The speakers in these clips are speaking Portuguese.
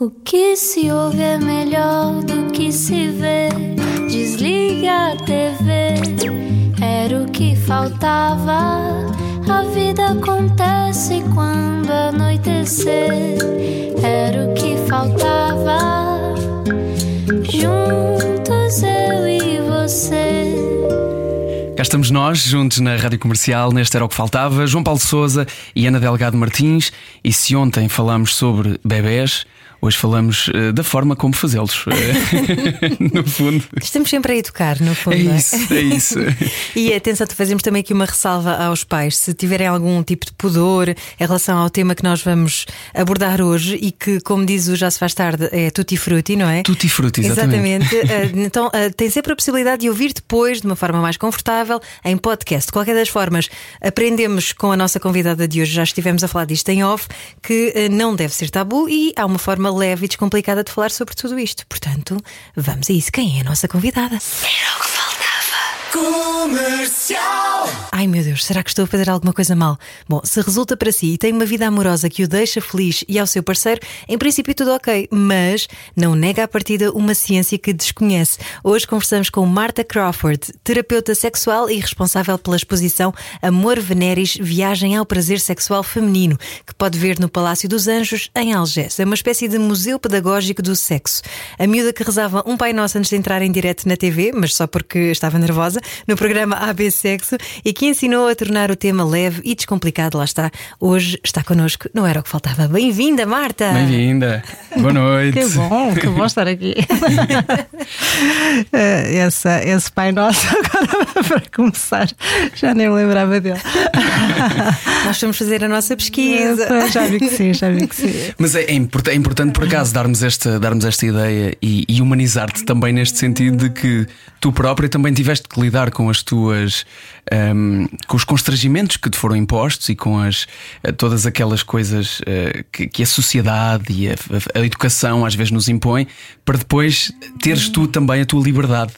O que se ouve é melhor do que se vê. Desliga a TV, era o que faltava. A vida acontece quando anoitecer, era o que faltava. Juntos eu e você. Cá estamos nós, juntos na Rádio Comercial, neste era o que faltava, João Paulo Souza e Ana Delgado Martins. E se ontem falámos sobre bebés, Hoje falamos uh, da forma como fazê-los. no fundo. Estamos sempre a educar, no fundo. É, é? isso, é isso. e atenção, fazemos também aqui uma ressalva aos pais. Se tiverem algum tipo de pudor em relação ao tema que nós vamos abordar hoje e que, como diz o Já Se Faz Tarde, é tutti frutti, não é? Tutti frutti, exatamente. exatamente. Eh, então, eh, tem sempre a possibilidade de ouvir depois, de uma forma mais confortável, em podcast. De qualquer das formas, aprendemos com a nossa convidada de hoje, já estivemos a falar disto em off, que não deve ser tabu e há uma forma leve e descomplicada de falar sobre tudo isto. Portanto, vamos a isso. Quem é a nossa convidada? Era o que faltava. Comercial. Ai meu Deus, será que estou a fazer alguma coisa mal? Bom, se resulta para si e tem uma vida amorosa que o deixa feliz e ao seu parceiro, em princípio tudo ok, mas não nega à partida uma ciência que desconhece. Hoje conversamos com Marta Crawford, terapeuta sexual e responsável pela exposição Amor Veneris Viagem ao Prazer Sexual Feminino, que pode ver no Palácio dos Anjos, em Algés. É uma espécie de museu pedagógico do sexo. A miúda que rezava um Pai Nosso antes de entrar em direto na TV, mas só porque estava nervosa, no programa AB Sexo e que ensinou a tornar o tema leve e descomplicado. Lá está. Hoje está connosco, não era o que faltava. Bem-vinda, Marta! Bem-vinda! Boa noite! que bom, que bom estar aqui. Eh, essa, esse Pai Nosso, agora para começar, já nem me lembrava dele. Nós vamos fazer a nossa pesquisa. Já vi que sim, já vi que sim. Mas é, é, importante, é importante por acaso darmos esta, darmos esta ideia e, e humanizar-te também neste sentido de que tu própria também tiveste que lidar com as tuas um, com os constrangimentos que te foram impostos e com as eh, todas aquelas coisas uh, que, que, a sociedade e a, a, educação às vezes nos impõe para depois teres tu também a tua liberdade,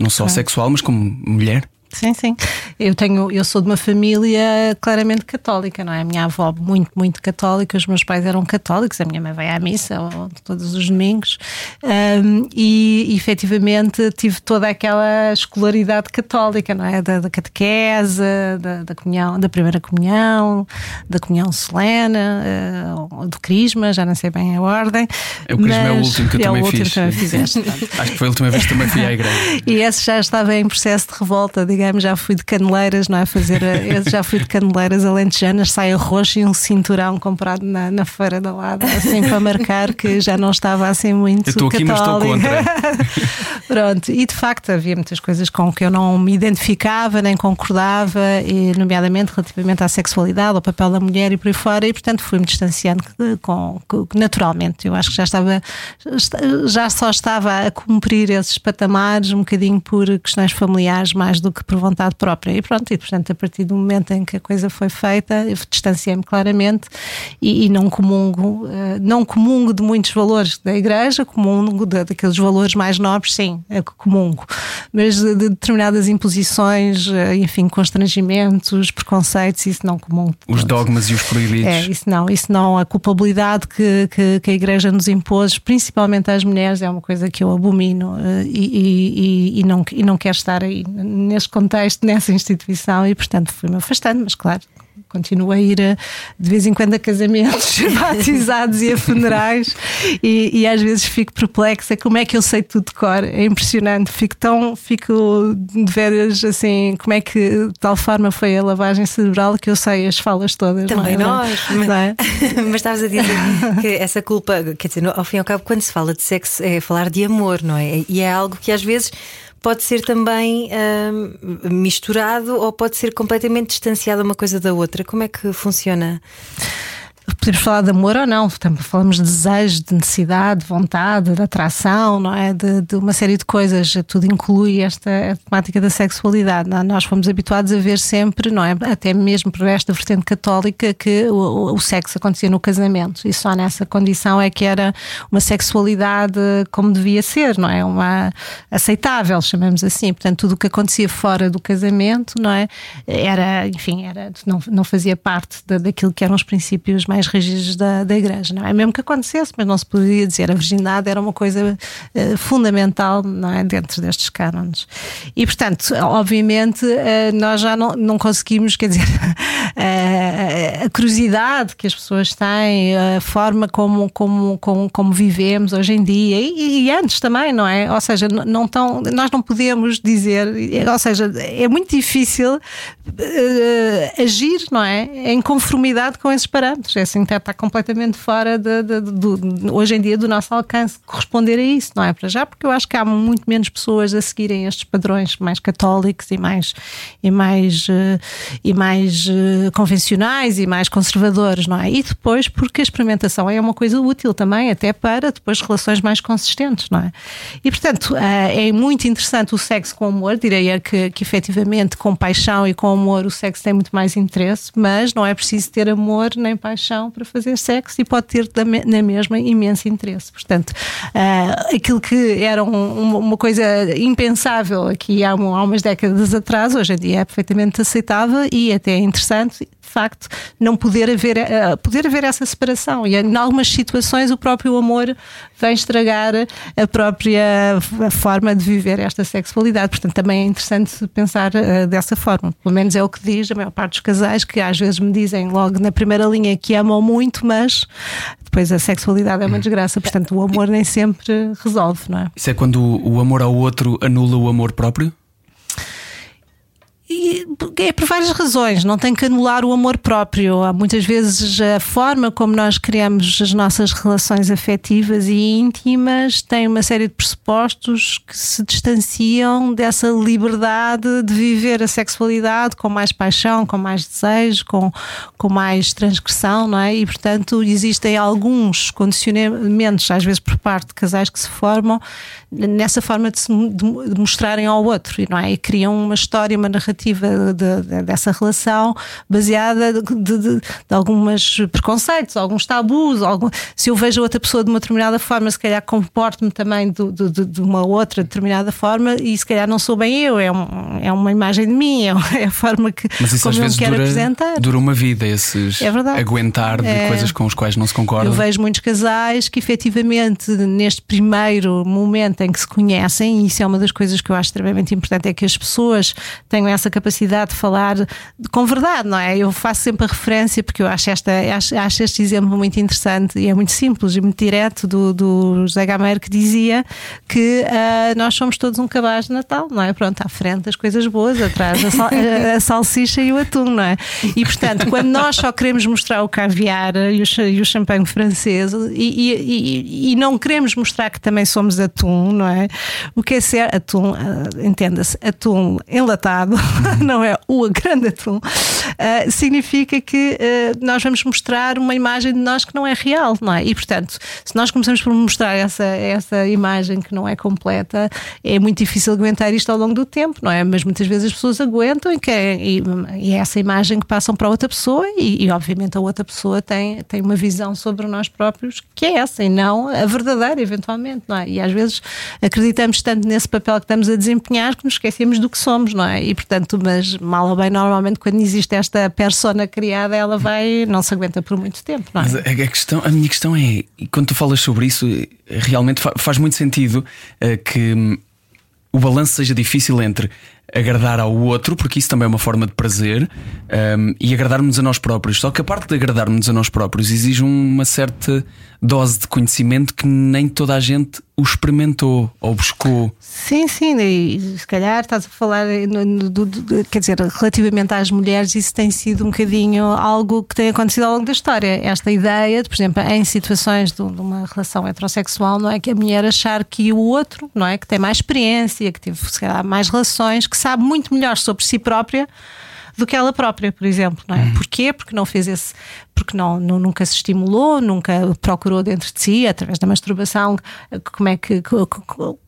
não só sexual, mas como mulher. Sim, sim. Eu tenho, eu sou de uma família claramente católica, não é? A minha avó muito, muito católica, os meus pais eram católicos, a minha mãe vai à missa todos os domingos um, e efetivamente tive toda aquela escolaridade católica, não é? Da, da catequese, da, da, comunhão, da primeira comunhão, da comunhão solene, uh, do crisma, já não sei bem a ordem. O crisma é o último que eu é também o último fiz. Que também fizeste. Acho que foi a última vez que também fui à igreja. e esse já estava em processo de revolta, digamos digamos, já fui de caneleiras, não é? Fazer a, já fui de caneleiras alentejanas, saia roxa e um cinturão comprado na, na feira da lada, assim para marcar que já não estava assim muito. Eu estou aqui, mas estou contra. Pronto, e de facto havia muitas coisas com que eu não me identificava nem concordava, e, nomeadamente relativamente à sexualidade, ao papel da mulher e por aí fora, e portanto fui-me distanciando com, com, naturalmente. Eu acho que já estava, já só estava a cumprir esses patamares um bocadinho por questões familiares mais do que por vontade própria. E pronto, e portanto, a partir do momento em que a coisa foi feita, eu distanciei-me claramente e, e, não comungo, uh, não comungo de muitos valores da igreja, comungo de, daqueles valores mais nobres, sim, é comungo. Mas de, de determinadas imposições, uh, enfim, constrangimentos, preconceitos, isso não comungo. Os dogmas e os proibidos. É, isso não, isso não. A culpabilidade que, que, que a igreja nos impôs, principalmente às mulheres, é uma coisa que eu abomino uh, e, e, e, não, e não quero estar aí nesse contexto nessa instituição e, portanto, fui-me afastando, mas claro, continuo a ir a, de vez em quando a casamentos, batizados e a funerais e, e, às vezes fico perplexa como é que eu sei tudo de cor, é impressionante, fico tão, fico de veras assim, como é que de tal forma foi a lavagem cerebral que eu sei as falas todas. Também não é? nós, mas, é? mas estavas a dizer que essa culpa, quer dizer, ao fim e ao cabo, quando se fala de sexo é falar de amor, não é? E é algo que às vezes pode ser também uh, misturado ou pode ser completamente distanciado uma coisa da outra. Como é que funciona? Podemos falar de amor ou não, falamos de desejo, de necessidade, de vontade, de atração, não é? De, de, uma série de coisas, tudo inclui esta temática da sexualidade. É? Nós fomos habituados a ver sempre, não é? Até mesmo por esta vertente católica, que o, o, sexo acontecia no casamento e só nessa condição é que era uma sexualidade como devia ser, não é? Uma aceitável, chamamos assim. Portanto, tudo o que acontecia fora do casamento, não é? Era, enfim, era, não, não fazia parte da, daquilo que eram os princípios mais rígidos da, da Igreja, não é? Mesmo que acontecesse, mas não se poderia dizer. A virgindade era uma coisa uh, fundamental não é? dentro destes cânones. E, portanto, obviamente, uh, nós já não, não conseguimos, quer dizer, a curiosidade que as pessoas têm, a forma como, como, como, como vivemos hoje em dia e, e, antes também, não é? Ou seja, não tão, nós não podemos dizer, ou seja, é muito difícil uh, agir, não é? Em conformidade com esses parâmetros. É assim, está completamente fora de, de, de, de, hoje em dia do nosso alcance corresponder a isso, não é? Para já, porque eu acho que há muito menos pessoas a seguirem estes padrões mais católicos e mais, e mais, uh, e mais uh, convencionais e mais conservadores, não é? E depois, porque a experimentação é uma coisa útil também, até para depois relações mais consistentes, não é? E portanto, é muito interessante o sexo com amor, diria que, que efetivamente com paixão e com amor o sexo tem muito mais interesse, mas não é preciso ter amor nem paixão para fazer sexo e pode ter na mesma imenso interesse. Portanto, uh, aquilo que era um, uma coisa impensável aqui há, há umas décadas atrás, hoje em dia é perfeitamente aceitável e até interessante de facto, não poder haver, uh, poder haver essa separação. E em algumas situações o próprio amor vem estragar a própria forma de viver esta sexualidade. Portanto, também é interessante pensar uh, dessa forma. Pelo menos é o que diz a maior parte dos casais, que às vezes me dizem logo na primeira linha que amam muito, mas depois a sexualidade é uma desgraça. Portanto, o amor nem sempre resolve, não é? Isso é quando o amor ao outro anula o amor próprio? E é por várias razões, não tem que anular o amor próprio. Há muitas vezes a forma como nós criamos as nossas relações afetivas e íntimas tem uma série de pressupostos que se distanciam dessa liberdade de viver a sexualidade com mais paixão, com mais desejo, com, com mais transgressão, não é? E portanto existem alguns condicionamentos, às vezes por parte de casais que se formam, nessa forma de se de mostrarem ao outro, não é? E criam uma história, uma narrativa de, de, dessa relação baseada de, alguns preconceitos, alguns tabus. Algum, se eu vejo outra pessoa de uma determinada forma, se calhar comporto-me também de, uma outra determinada forma e se calhar não sou bem eu, é, um, é uma imagem de mim, é, é a forma que Mas isso como às vezes quero dura, apresentar. Dura uma vida, esses é aguentar de é, coisas com os quais não se concorda. Eu vejo muitos casais que efetivamente neste primeiro momento em que se conhecem, e isso é uma das coisas que eu acho extremamente importante, é que as pessoas tenham essa capacidade de falar com verdade, não é? Eu faço sempre a referência porque eu acho, esta, acho, acho este exemplo muito interessante e é muito simples e muito direto do, do José Gameiro que dizia que uh, nós somos todos um cabaz de Natal, não é? Pronto, à frente as coisas boas, atrás a, sal, a, a, salsicha e o atum, não é? E portanto, quando nós só queremos mostrar o caviar e o, e o champanhe francês e, e, e, e, não queremos mostrar que também somos atum, não é? O que é ser atum, uh, entenda-se, atum enlatado não é o grande atum, uh, significa que uh, nós vamos mostrar uma imagem de nós que não é real, não é? E portanto, se nós começamos por mostrar essa, essa imagem que não é completa, é muito difícil aguentar isto ao longo do tempo, não é? Mas muitas vezes as pessoas aguentam e, querem, e é essa imagem que passam para outra pessoa e, e, obviamente a outra pessoa tem, tem uma visão sobre nós próprios que é essa e não a verdadeira, eventualmente, não é? E às vezes acreditamos tanto nesse papel que estamos a desempenhar que nos esquecemos do que somos, não é? E portanto, mas mal ou bem, normalmente, quando existe esta persona criada, ela vai, não se aguenta por muito tempo. Não é? Mas a, questão, a minha questão é, quando tu falas sobre isso, realmente faz muito sentido uh, que hum, o balanço seja difícil entre agradar ao outro, porque isso também é uma forma de prazer, um, e agradarmos a nós próprios. Só que a parte de agradarmos a nós próprios exige uma certa dose de conhecimento que nem toda a gente o experimentou ou buscou. Sim, sim, e se calhar estás a falar, no, no, do, quer dizer, relativamente às mulheres, isso tem sido um bocadinho algo que tem acontecido ao longo da história. Esta ideia, de, por exemplo, em situações de, de, uma relação heterossexual, não é que a mulher achar que o outro, não é, que tem mais experiência, que teve se calhar, mais relações, que sabe muito melhor sobre si própria do que ela própria, por exemplo, não é? Uhum. Porquê? Porque não fez esse porque não, nunca se estimulou, nunca procurou dentro de si, através da masturbação, como é que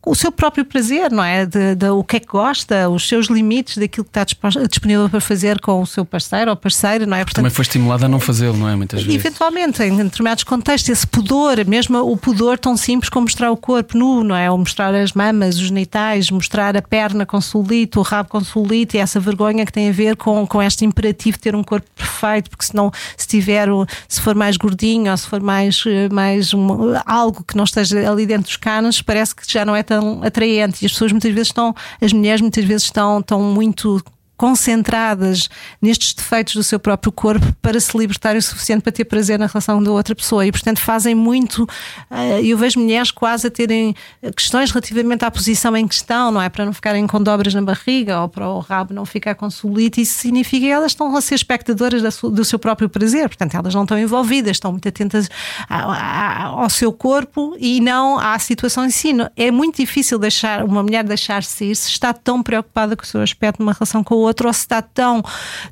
o seu próprio prazer, não é? De, de, o que é que gosta, os seus limites daquilo que está disponível para fazer com o seu parceiro ou parceira, não é? Portanto, Também foi estimulada a não fazê-lo, não é? Muitas vezes. Eventualmente, em determinados contextos, esse pudor, mesmo o pudor tão simples como mostrar o corpo nu, não é? Ou mostrar as mamas, os genitais, mostrar a perna com solito, o rabo com solito e essa vergonha que tem a ver com, com este imperativo de ter um corpo perfeito, porque senão, se tiver tiver, se for mais gordinho ou se for mais, mais um, algo que não esteja ali dentro dos canos, parece que já não é tão atraente. E as pessoas muitas vezes estão, as mulheres muitas vezes estão, estão muito concentradas nestes defeitos do seu próprio corpo para se libertar o suficiente para ter prazer na relação da outra pessoa. E portanto fazem muito eh, eu vejo mulheres quase a terem questões relativamente à posição em questão não é? Para não ficarem com dobras na barriga ou para o rabo não ficar com solite isso significa que elas estão a ser espectadoras do seu próprio prazer. Portanto elas não estão envolvidas estão muito atentas ao seu corpo e não à situação em si. É muito difícil deixar uma mulher deixar-se ir se está tão preocupada com o seu aspecto numa relação com o outro ou se está tão,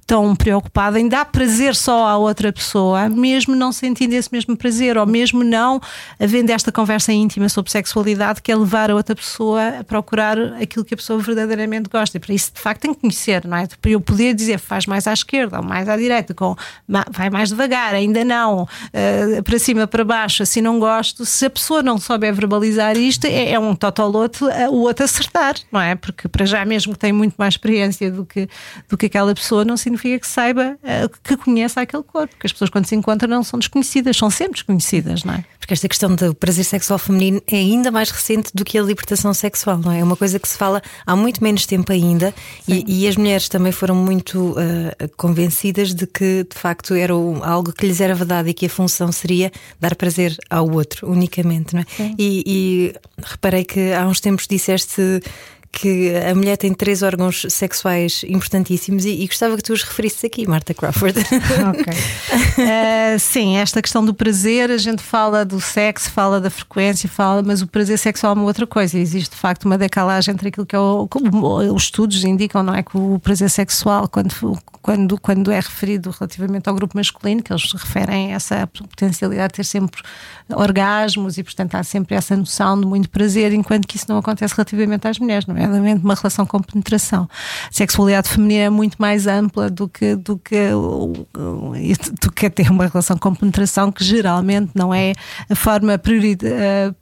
tão preocupada em dar prazer só à outra pessoa, mesmo não sentindo esse mesmo prazer, ou mesmo não havendo esta conversa íntima sobre sexualidade que é levar a outra pessoa a procurar aquilo que a pessoa verdadeiramente gosta. E para isso, de facto, tem que conhecer, não é? Para eu poder dizer faz mais à esquerda ou mais à direita, com, vai mais devagar, ainda não, uh, para cima, para baixo, assim não gosto. Se a pessoa não souber verbalizar isto, é, é um totolote uh, o outro acertar, não é? Porque para já mesmo que tem muito mais experiência do que do que aquela pessoa, não significa que saiba, uh, que conheça aquele corpo. Porque as pessoas, quando se encontram, não são desconhecidas, são sempre desconhecidas, não é? Porque esta questão do prazer sexual feminino é ainda mais recente do que a libertação sexual, não é? É uma coisa que se fala há muito menos tempo ainda e, e, as mulheres também foram muito uh, convencidas de que, de facto, era algo que lhes era verdade e que a função seria dar prazer ao outro unicamente, não é? E, e reparei que há uns tempos disseste que a mulher tem três órgãos sexuais importantíssimos e, e gostava que tu os referisses aqui, Marta Crawford. ok. Uh, sim, esta questão do prazer, a gente fala do sexo, fala da frequência, fala, mas o prazer sexual é uma outra coisa. Existe de facto uma decalagem entre aquilo que é o, os estudos indicam, não é? Que o prazer sexual, quando, quando, quando é referido relativamente ao grupo masculino, que eles referem a essa potencialidade de ter sempre orgasmos e, portanto, há sempre essa noção de muito prazer, enquanto que isso não acontece relativamente às mulheres, não é? Nomeadamente uma relação com penetração. A sexualidade feminina é muito mais ampla do que, do que, do que ter uma relação com penetração, que geralmente não é a forma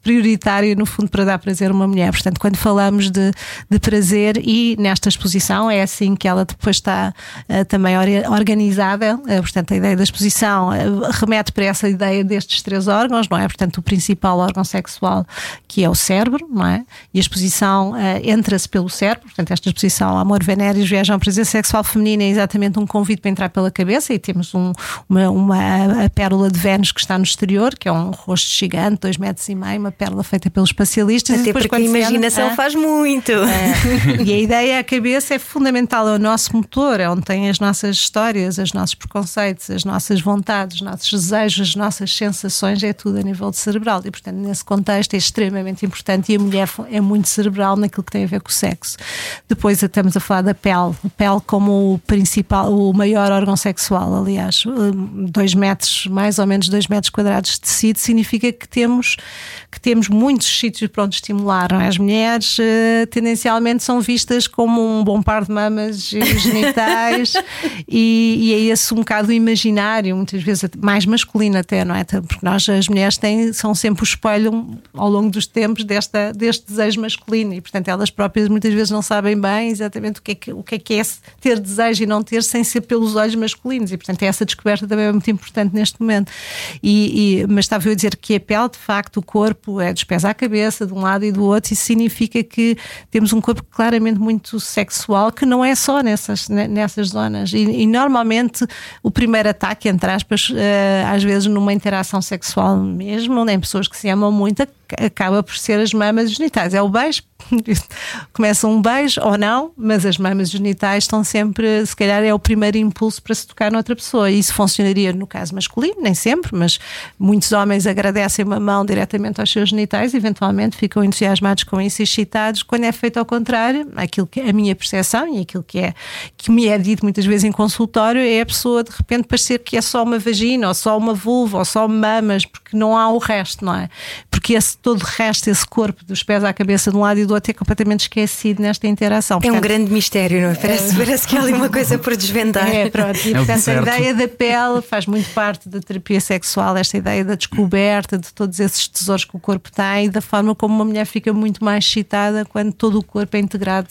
prioritária, no fundo, para dar prazer a uma mulher. Portanto, quando falamos de, de prazer e nesta exposição, é assim que ela depois está uh, também organizada. Uh, portanto, a ideia da exposição remete para essa ideia destes três órgãos, não é? Portanto, o principal órgão sexual, que é o cérebro, não é? E a exposição entre entra-se pelo cérebro, portanto, esta exposição Amor Venéreos Viajam Presença Sexual Feminina é exatamente um convite para entrar pela cabeça e temos um, uma, uma a pérola de Vênus que está no exterior, que é um rosto gigante, dois metros e meio, uma pérola feita pelos especialistas. Até depois, porque a imaginação entra, faz muito. É, e a ideia, a cabeça é fundamental, é o nosso motor, é onde tem as nossas histórias, os nossos preconceitos, as nossas vontades, os nossos desejos, as nossas sensações, é tudo a nível de cerebral. E, portanto, nesse contexto é extremamente importante e a mulher é muito cerebral naquilo que tem a ver com o sexo. Depois estamos a falar da pele, a pele como o principal, o maior órgão sexual, aliás, hum, dois metros, mais ou menos dois metros quadrados de tecido, significa que temos, que temos muitos sítios para onde estimular. É? As mulheres uh, tendencialmente são vistas como um bom par de mamas e genitais e, e, é esse um bocado imaginário, muitas vezes mais masculino até, não é? Porque nós, as mulheres, têm, são sempre o espelho ao longo dos tempos desta, deste desejo masculino e, portanto, elas próprias próprias muitas vezes não sabem bem exatamente o que é que, o que, é, que é ter desejo e não ter sem ser pelos olhos masculinos. E, portanto, essa descoberta também é muito importante neste momento. E, e, mas estava eu a dizer que a pele, de facto, o corpo é dos pés à cabeça, de um lado e do outro, isso significa que temos um corpo claramente muito sexual, que não é só nessas, nessas zonas. E, e normalmente o primeiro ataque, entre aspas, uh, às vezes numa interação sexual mesmo, em pessoas que se amam muito, acaba por ser as mamas genitais. É o beijo, começa um beijo ou não, mas as mamas genitais estão sempre, se calhar é o primeiro impulso para se tocar noutra pessoa. E isso funcionaria no caso masculino, nem sempre, mas muitos homens agradecem uma mão diretamente aos seus genitais, eventualmente ficam entusiasmados com isso, excitados. Quando é feito ao contrário, aquilo que é a minha percepção e aquilo que é que me é dito muitas vezes em consultório é a pessoa de repente parecer que é só uma vagina, ou só uma vulva, ou só mamas, porque não há o resto, não é? Porque esse todo o resto, esse corpo, dos pés à cabeça de um lado e do outro, é completamente esquecido nesta interação. Portanto, é um grande mistério, não é? Parece, é... parece que há ali uma coisa por desvendar. É, pronto. E, é portanto, a ideia da pele faz muito parte da terapia sexual, esta ideia da descoberta de todos esses tesouros que o corpo tem e da forma como uma mulher fica muito mais excitada quando todo o corpo é integrado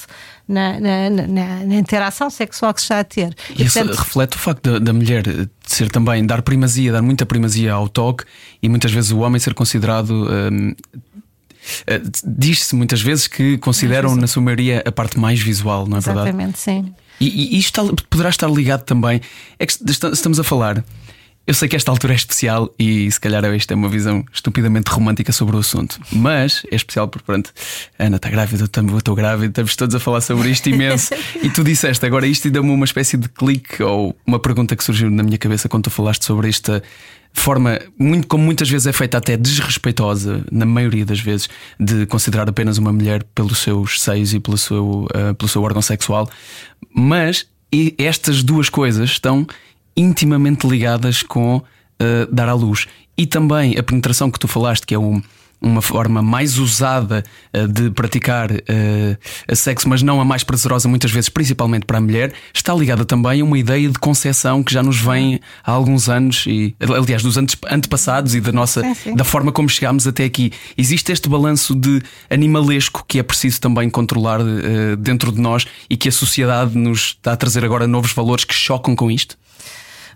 na, na, na, na interação sexual que se está a ter. E, e isso portanto, reflete o facto da, da mulher ser também dar primazia, dar muita primazia ao toque e muitas vezes o homem ser considerado. Hum, eh, diz-se muitas vezes que consideram, na sua maioria, a parte mais visual, não é Exatamente, verdade? Exatamente, sim. E, e isto poderá estar ligado também. É que estamos a falar. Eu sei que esta altura é especial e se calhar esta é uma visão estupidamente romântica sobre o assunto, mas é especial porque, pronto, Ana está grávida, eu estou grávida, estamos todos a falar sobre isto imenso. e tu disseste agora isto e deu-me uma espécie de clique ou uma pergunta que surgiu na minha cabeça quando tu falaste sobre esta forma, muito, como muitas vezes é feita até desrespeitosa, na maioria das vezes, de considerar apenas uma mulher pelos seus seios e pelo seu, uh, pelo seu órgão sexual. Mas estas duas coisas estão intimamente ligadas com uh, dar à luz. E também a penetração que tu falaste, que é um uma forma mais usada uh, de praticar uh, sexo, mas não a mais prazerosa, muitas vezes, principalmente para a mulher, está ligada também a uma ideia de concepção que já nos vem há alguns anos, e aliás, dos antepassados e da nossa da forma como chegámos até aqui. Existe este balanço de animalesco que é preciso também controlar uh, dentro de nós e que a sociedade nos está a trazer agora novos valores que chocam com isto?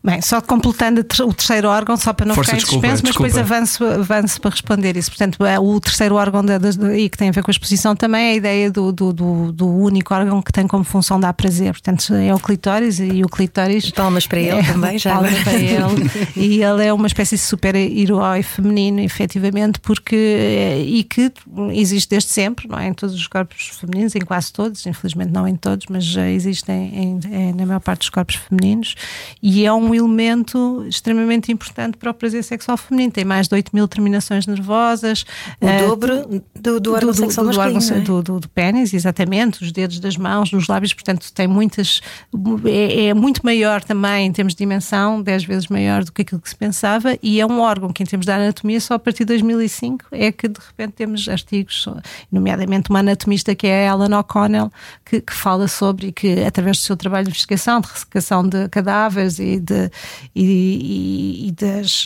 Bem, só completando o terceiro órgão, só para não Força, ficar em desculpa, suspenso, mas desculpa. depois avanço, avanço para responder isso. Portanto, é o terceiro órgão da, da, e que tem a ver com a exposição também é a ideia do, do, do, do, único órgão que tem como função dar prazer. Portanto, é o clitóris e o clitóris. Palmas para ele é, também, já. Palmas para ele. e ele é uma espécie de super-herói feminino, efetivamente, porque. E que existe desde sempre, não é? Em todos os corpos femininos, em quase todos, infelizmente não em todos, mas já existe em, em, na maior parte dos corpos femininos. E é um elemento extremamente importante para o prazer sexual feminino. Tem mais de 8 mil terminações nervosas. O uh, dobro do, do órgão do, sexual do, masculino, do, é? do, do, pênis, exatamente, os dedos das mãos, dos lábios, portanto tem muitas. É, é, muito maior também em termos de dimensão, 10 vezes maior do que aquilo que se pensava, e é um órgão que, em termos de anatomia, só a partir de 2005 é que de repente temos artigos, nomeadamente uma anatomista que é a Ellen O'Connell, que, que fala sobre e que, através do seu trabalho de investigação, de ressecação de cadáveres e de e, e, e das.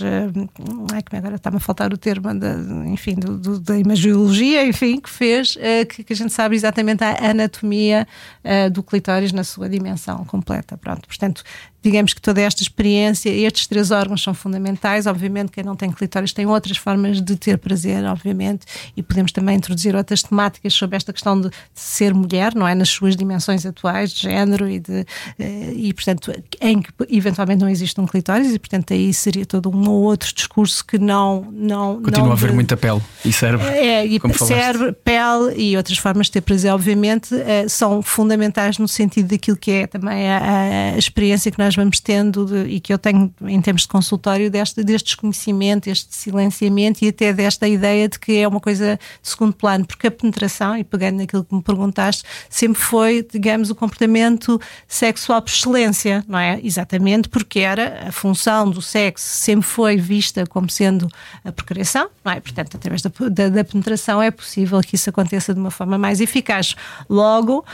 Ai, como é agora está-me a faltar o termo, da, enfim, do, do, da imagiologia, enfim, que fez uh, que, que, a gente sabe exatamente a anatomia uh, do clitóris na sua dimensão completa. Pronto, portanto, digamos que toda esta experiência, estes três órgãos são fundamentais. Obviamente, quem não tem clitóris tem outras formas de ter prazer, obviamente, e podemos também introduzir outras temáticas sobre esta questão de, ser mulher, não é? Nas suas dimensões atuais, de género e de. Eh, e, portanto, em que eventualmente não existe um clitóris, e, portanto, aí seria todo um ou outro discurso que não. não Continua não a haver de, muita pele e cérebro. É, e cérebro, pele e outras formas de ter prazer, obviamente, eh, são fundamentais no sentido daquilo que é também a, a experiência que nós nós vamos tendo de, e que eu tenho em termos de consultório deste, deste desconhecimento, este silenciamento e até desta ideia de que é uma coisa de segundo plano, porque a penetração, e pegando naquilo que me perguntaste, sempre foi, digamos, o comportamento sexual por excelência, não é? Exatamente porque era a função do sexo, sempre foi vista como sendo a procriação, não é? Portanto, através da, da, da penetração é possível que isso aconteça de uma forma mais eficaz. Logo, uh,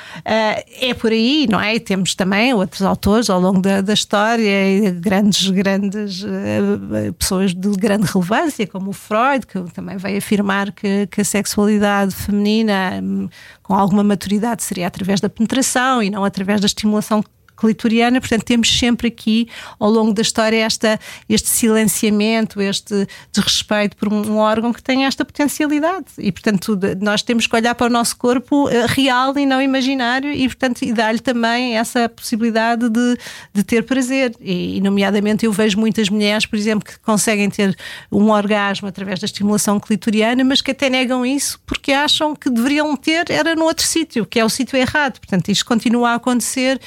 é por aí, não é? E temos também outros autores ao longo da, da história, grandes, grandes uh, pessoas de grande relevância, como o Freud, que também vai afirmar que, que a sexualidade feminina um, com alguma maturidade seria através da penetração e não através da estimulação clitoriana, portanto temos sempre aqui ao longo da história esta, este silenciamento, este desrespeito por um órgão que tem esta potencialidade. E portanto nós temos que olhar para o nosso corpo eh, real e não imaginário e portanto e dar-lhe também essa possibilidade de, de ter prazer. E, nomeadamente eu vejo muitas mulheres, por exemplo, que conseguem ter um orgasmo através da estimulação clitoriana, mas que até negam isso porque acham que deveriam ter era no outro sítio, que é o sítio errado, portanto isto continua a acontecer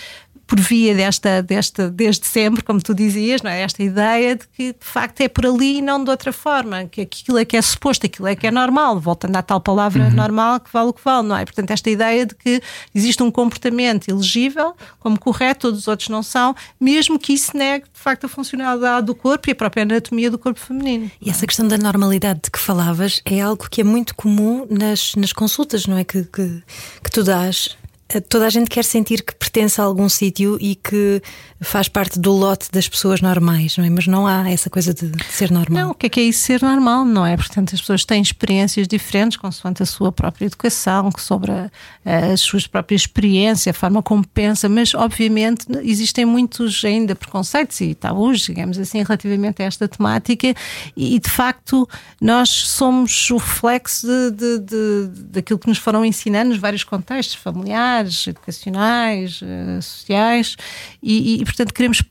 por via desta, desta, desde sempre, como tu dizias, não é? esta ideia de que de facto é por ali e não de outra forma, que aquilo é que é suposto, aquilo é que é normal, voltando à tal palavra uhum. normal que vale o que vale, não é? Portanto, esta ideia de que existe um comportamento elegível como correto, todos os outros não são, mesmo que isso negue de facto a funcionalidade do corpo e a própria anatomia do corpo feminino. E essa questão da normalidade de que falavas é algo que é muito comum nas, nas consultas, não é? Que, que, que tu dás toda a gente quer sentir que pertence a algum sítio e que faz parte do lote das pessoas normais, não é? Mas não há essa coisa de, de ser normal. Não, o que é que é isso ser normal, não é? Portanto, as pessoas têm experiências diferentes consoante a sua própria educação, sobre a, as suas próprias experiências, a forma como pensa, mas obviamente existem muitos ainda preconceitos e tabus, digamos assim, relativamente a esta temática e de facto nós somos o reflexo de, de, de, daquilo que nos foram ensinando nos vários contextos familiares, educacionais, eh, sociais e, e portanto, queremos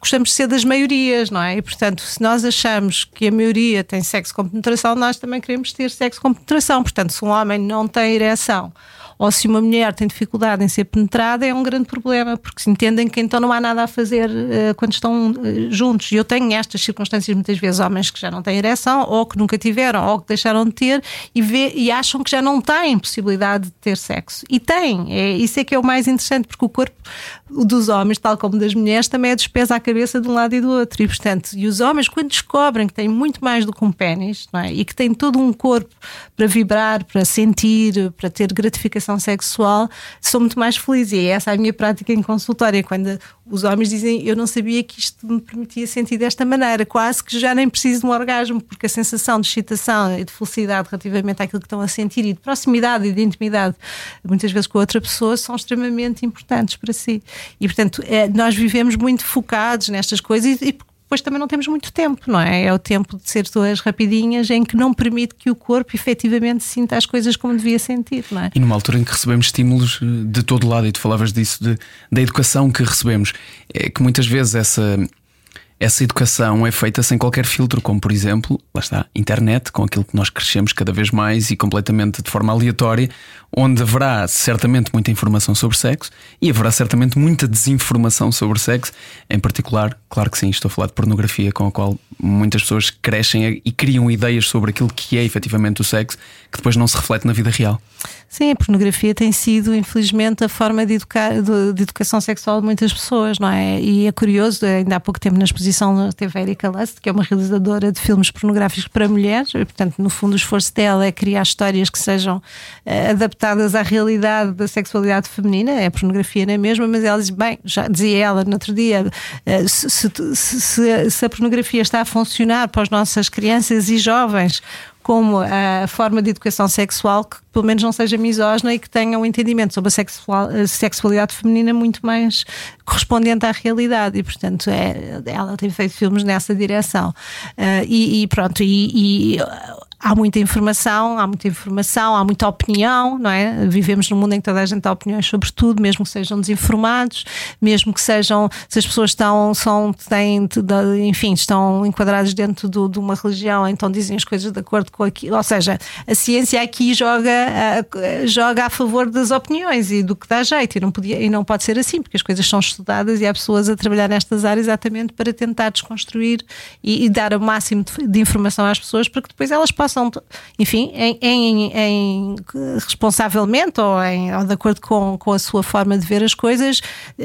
gostamos de ser das maiorias, não é? E, portanto, se nós achamos que a maioria tem sexo com penetração, nós também queremos ter sexo com penetração. Portanto, se um homem não tem ereção ou se uma mulher tem dificuldade em ser penetrada, é um grande problema, porque se entendem que então não há nada a fazer uh, quando estão uh, juntos. E eu tenho estas circunstâncias muitas vezes, homens que já não têm ereção, ou que nunca tiveram, ou que deixaram de ter, e, vê, e acham que já não têm possibilidade de ter sexo. E têm, é, isso é que é o mais interessante, porque o corpo dos homens, tal como das mulheres, também é despesa à cabeça de um lado e do outro. E, portanto, e os homens, quando descobrem que têm muito mais do que um pênis, é? e que têm todo um corpo para vibrar, para sentir, para ter gratificação sexual, sou muito mais feliz. E é essa a minha prática em consultório. Quando os homens dizem eu não sabia que isto me permitia sentir desta maneira, quase que já nem preciso de um orgasmo, porque a sensação de excitação e de felicidade relativamente àquilo que estão a sentir e de proximidade e de intimidade, muitas vezes com outra pessoa, são extremamente importantes para si. E portanto, é, nós vivemos muito focados nestas coisas e depois também não temos muito tempo, não é? É o tempo de ser duas rapidinhas em que não permite que o corpo efetivamente sinta as coisas como devia sentir, não é? E numa altura em que recebemos estímulos eh, de todo lado, e tu falavas disso, de, da educação que recebemos, é que muitas vezes essa essa educação é feita sem qualquer filtro, como por exemplo, lá está, internet, com aquilo que nós crescemos cada vez mais e completamente de forma aleatória, onde haverá certamente muita informação sobre sexo e haverá certamente muita desinformação sobre sexo, em particular, claro que sim, estou a falar de pornografia, com a qual muitas pessoas crescem e criam ideias sobre aquilo que é efetivamente o sexo, que depois não se reflete na vida real. Sim, a pornografia tem sido, infelizmente, a forma de, educar, de, de, educação sexual de muitas pessoas, não é? E é curioso, ainda há pouco tempo na exposição teve a Erika Lust, que é uma realizadora de filmes pornográficos para mulheres, e, portanto, no fundo, o esforço dela é criar histórias que sejam uh, adaptadas à realidade da sexualidade feminina, é pornografia não é mesmo, mas ela diz, bem, já dizia ela no outro dia, uh, se, se, se, se a pornografia está a funcionar para as nossas crianças e jovens como a forma de educação sexual que pelo menos não seja misógina e que tenha um entendimento sobre a, sexual, a sexualidade feminina muito mais correspondente à realidade. E portanto é, ela tem feito filmes nessa direção. Uh, e, e, pronto e, e há muita informação, há muita informação, há muita opinião, não é? Vivemos num mundo em que toda a gente tem opiniões sobre tudo, mesmo que sejam desinformados, mesmo que sejam, se as pessoas estão, são, têm, enfim, estão enquadradas dentro do, de uma religião, então dizem as coisas de acordo com aquilo. Ou seja, a ciência aqui joga, a, joga a favor das opiniões e do que dá jeito, e não, podia, e não pode ser assim, porque as coisas são estudadas e há pessoas a trabalhar nestas áreas exatamente para tentar desconstruir e, e dar o máximo de, de informação às pessoas para que depois elas possam possam, enfim, em, em, em responsavelmente ou, em, ou, de acordo com, com a sua forma de ver as coisas,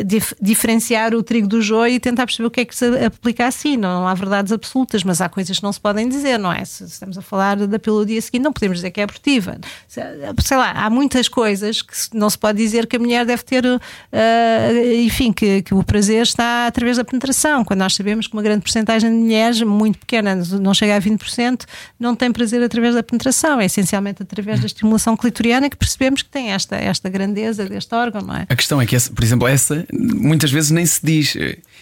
dif, diferenciar o trigo do joio e tentar perceber o que é que se aplica assim. Não, não há verdades absolutas, mas há coisas que não se podem dizer, não é? Se estamos a falar da pílula dia seguinte, não podemos dizer que é abortiva. Sei lá, há muitas coisas que não se pode dizer que a mulher deve ter, uh, enfim, que, que o prazer está através da penetração, quando nós sabemos que uma grande porcentagem de mulheres, muito pequena, não chega a 20%, não tem prazer fazer através da penetração, é essencialmente através da estimulação clitoriana que percebemos que tem esta, esta grandeza deste órgão, não é? A questão é que, essa, por exemplo, essa muitas vezes nem se diz.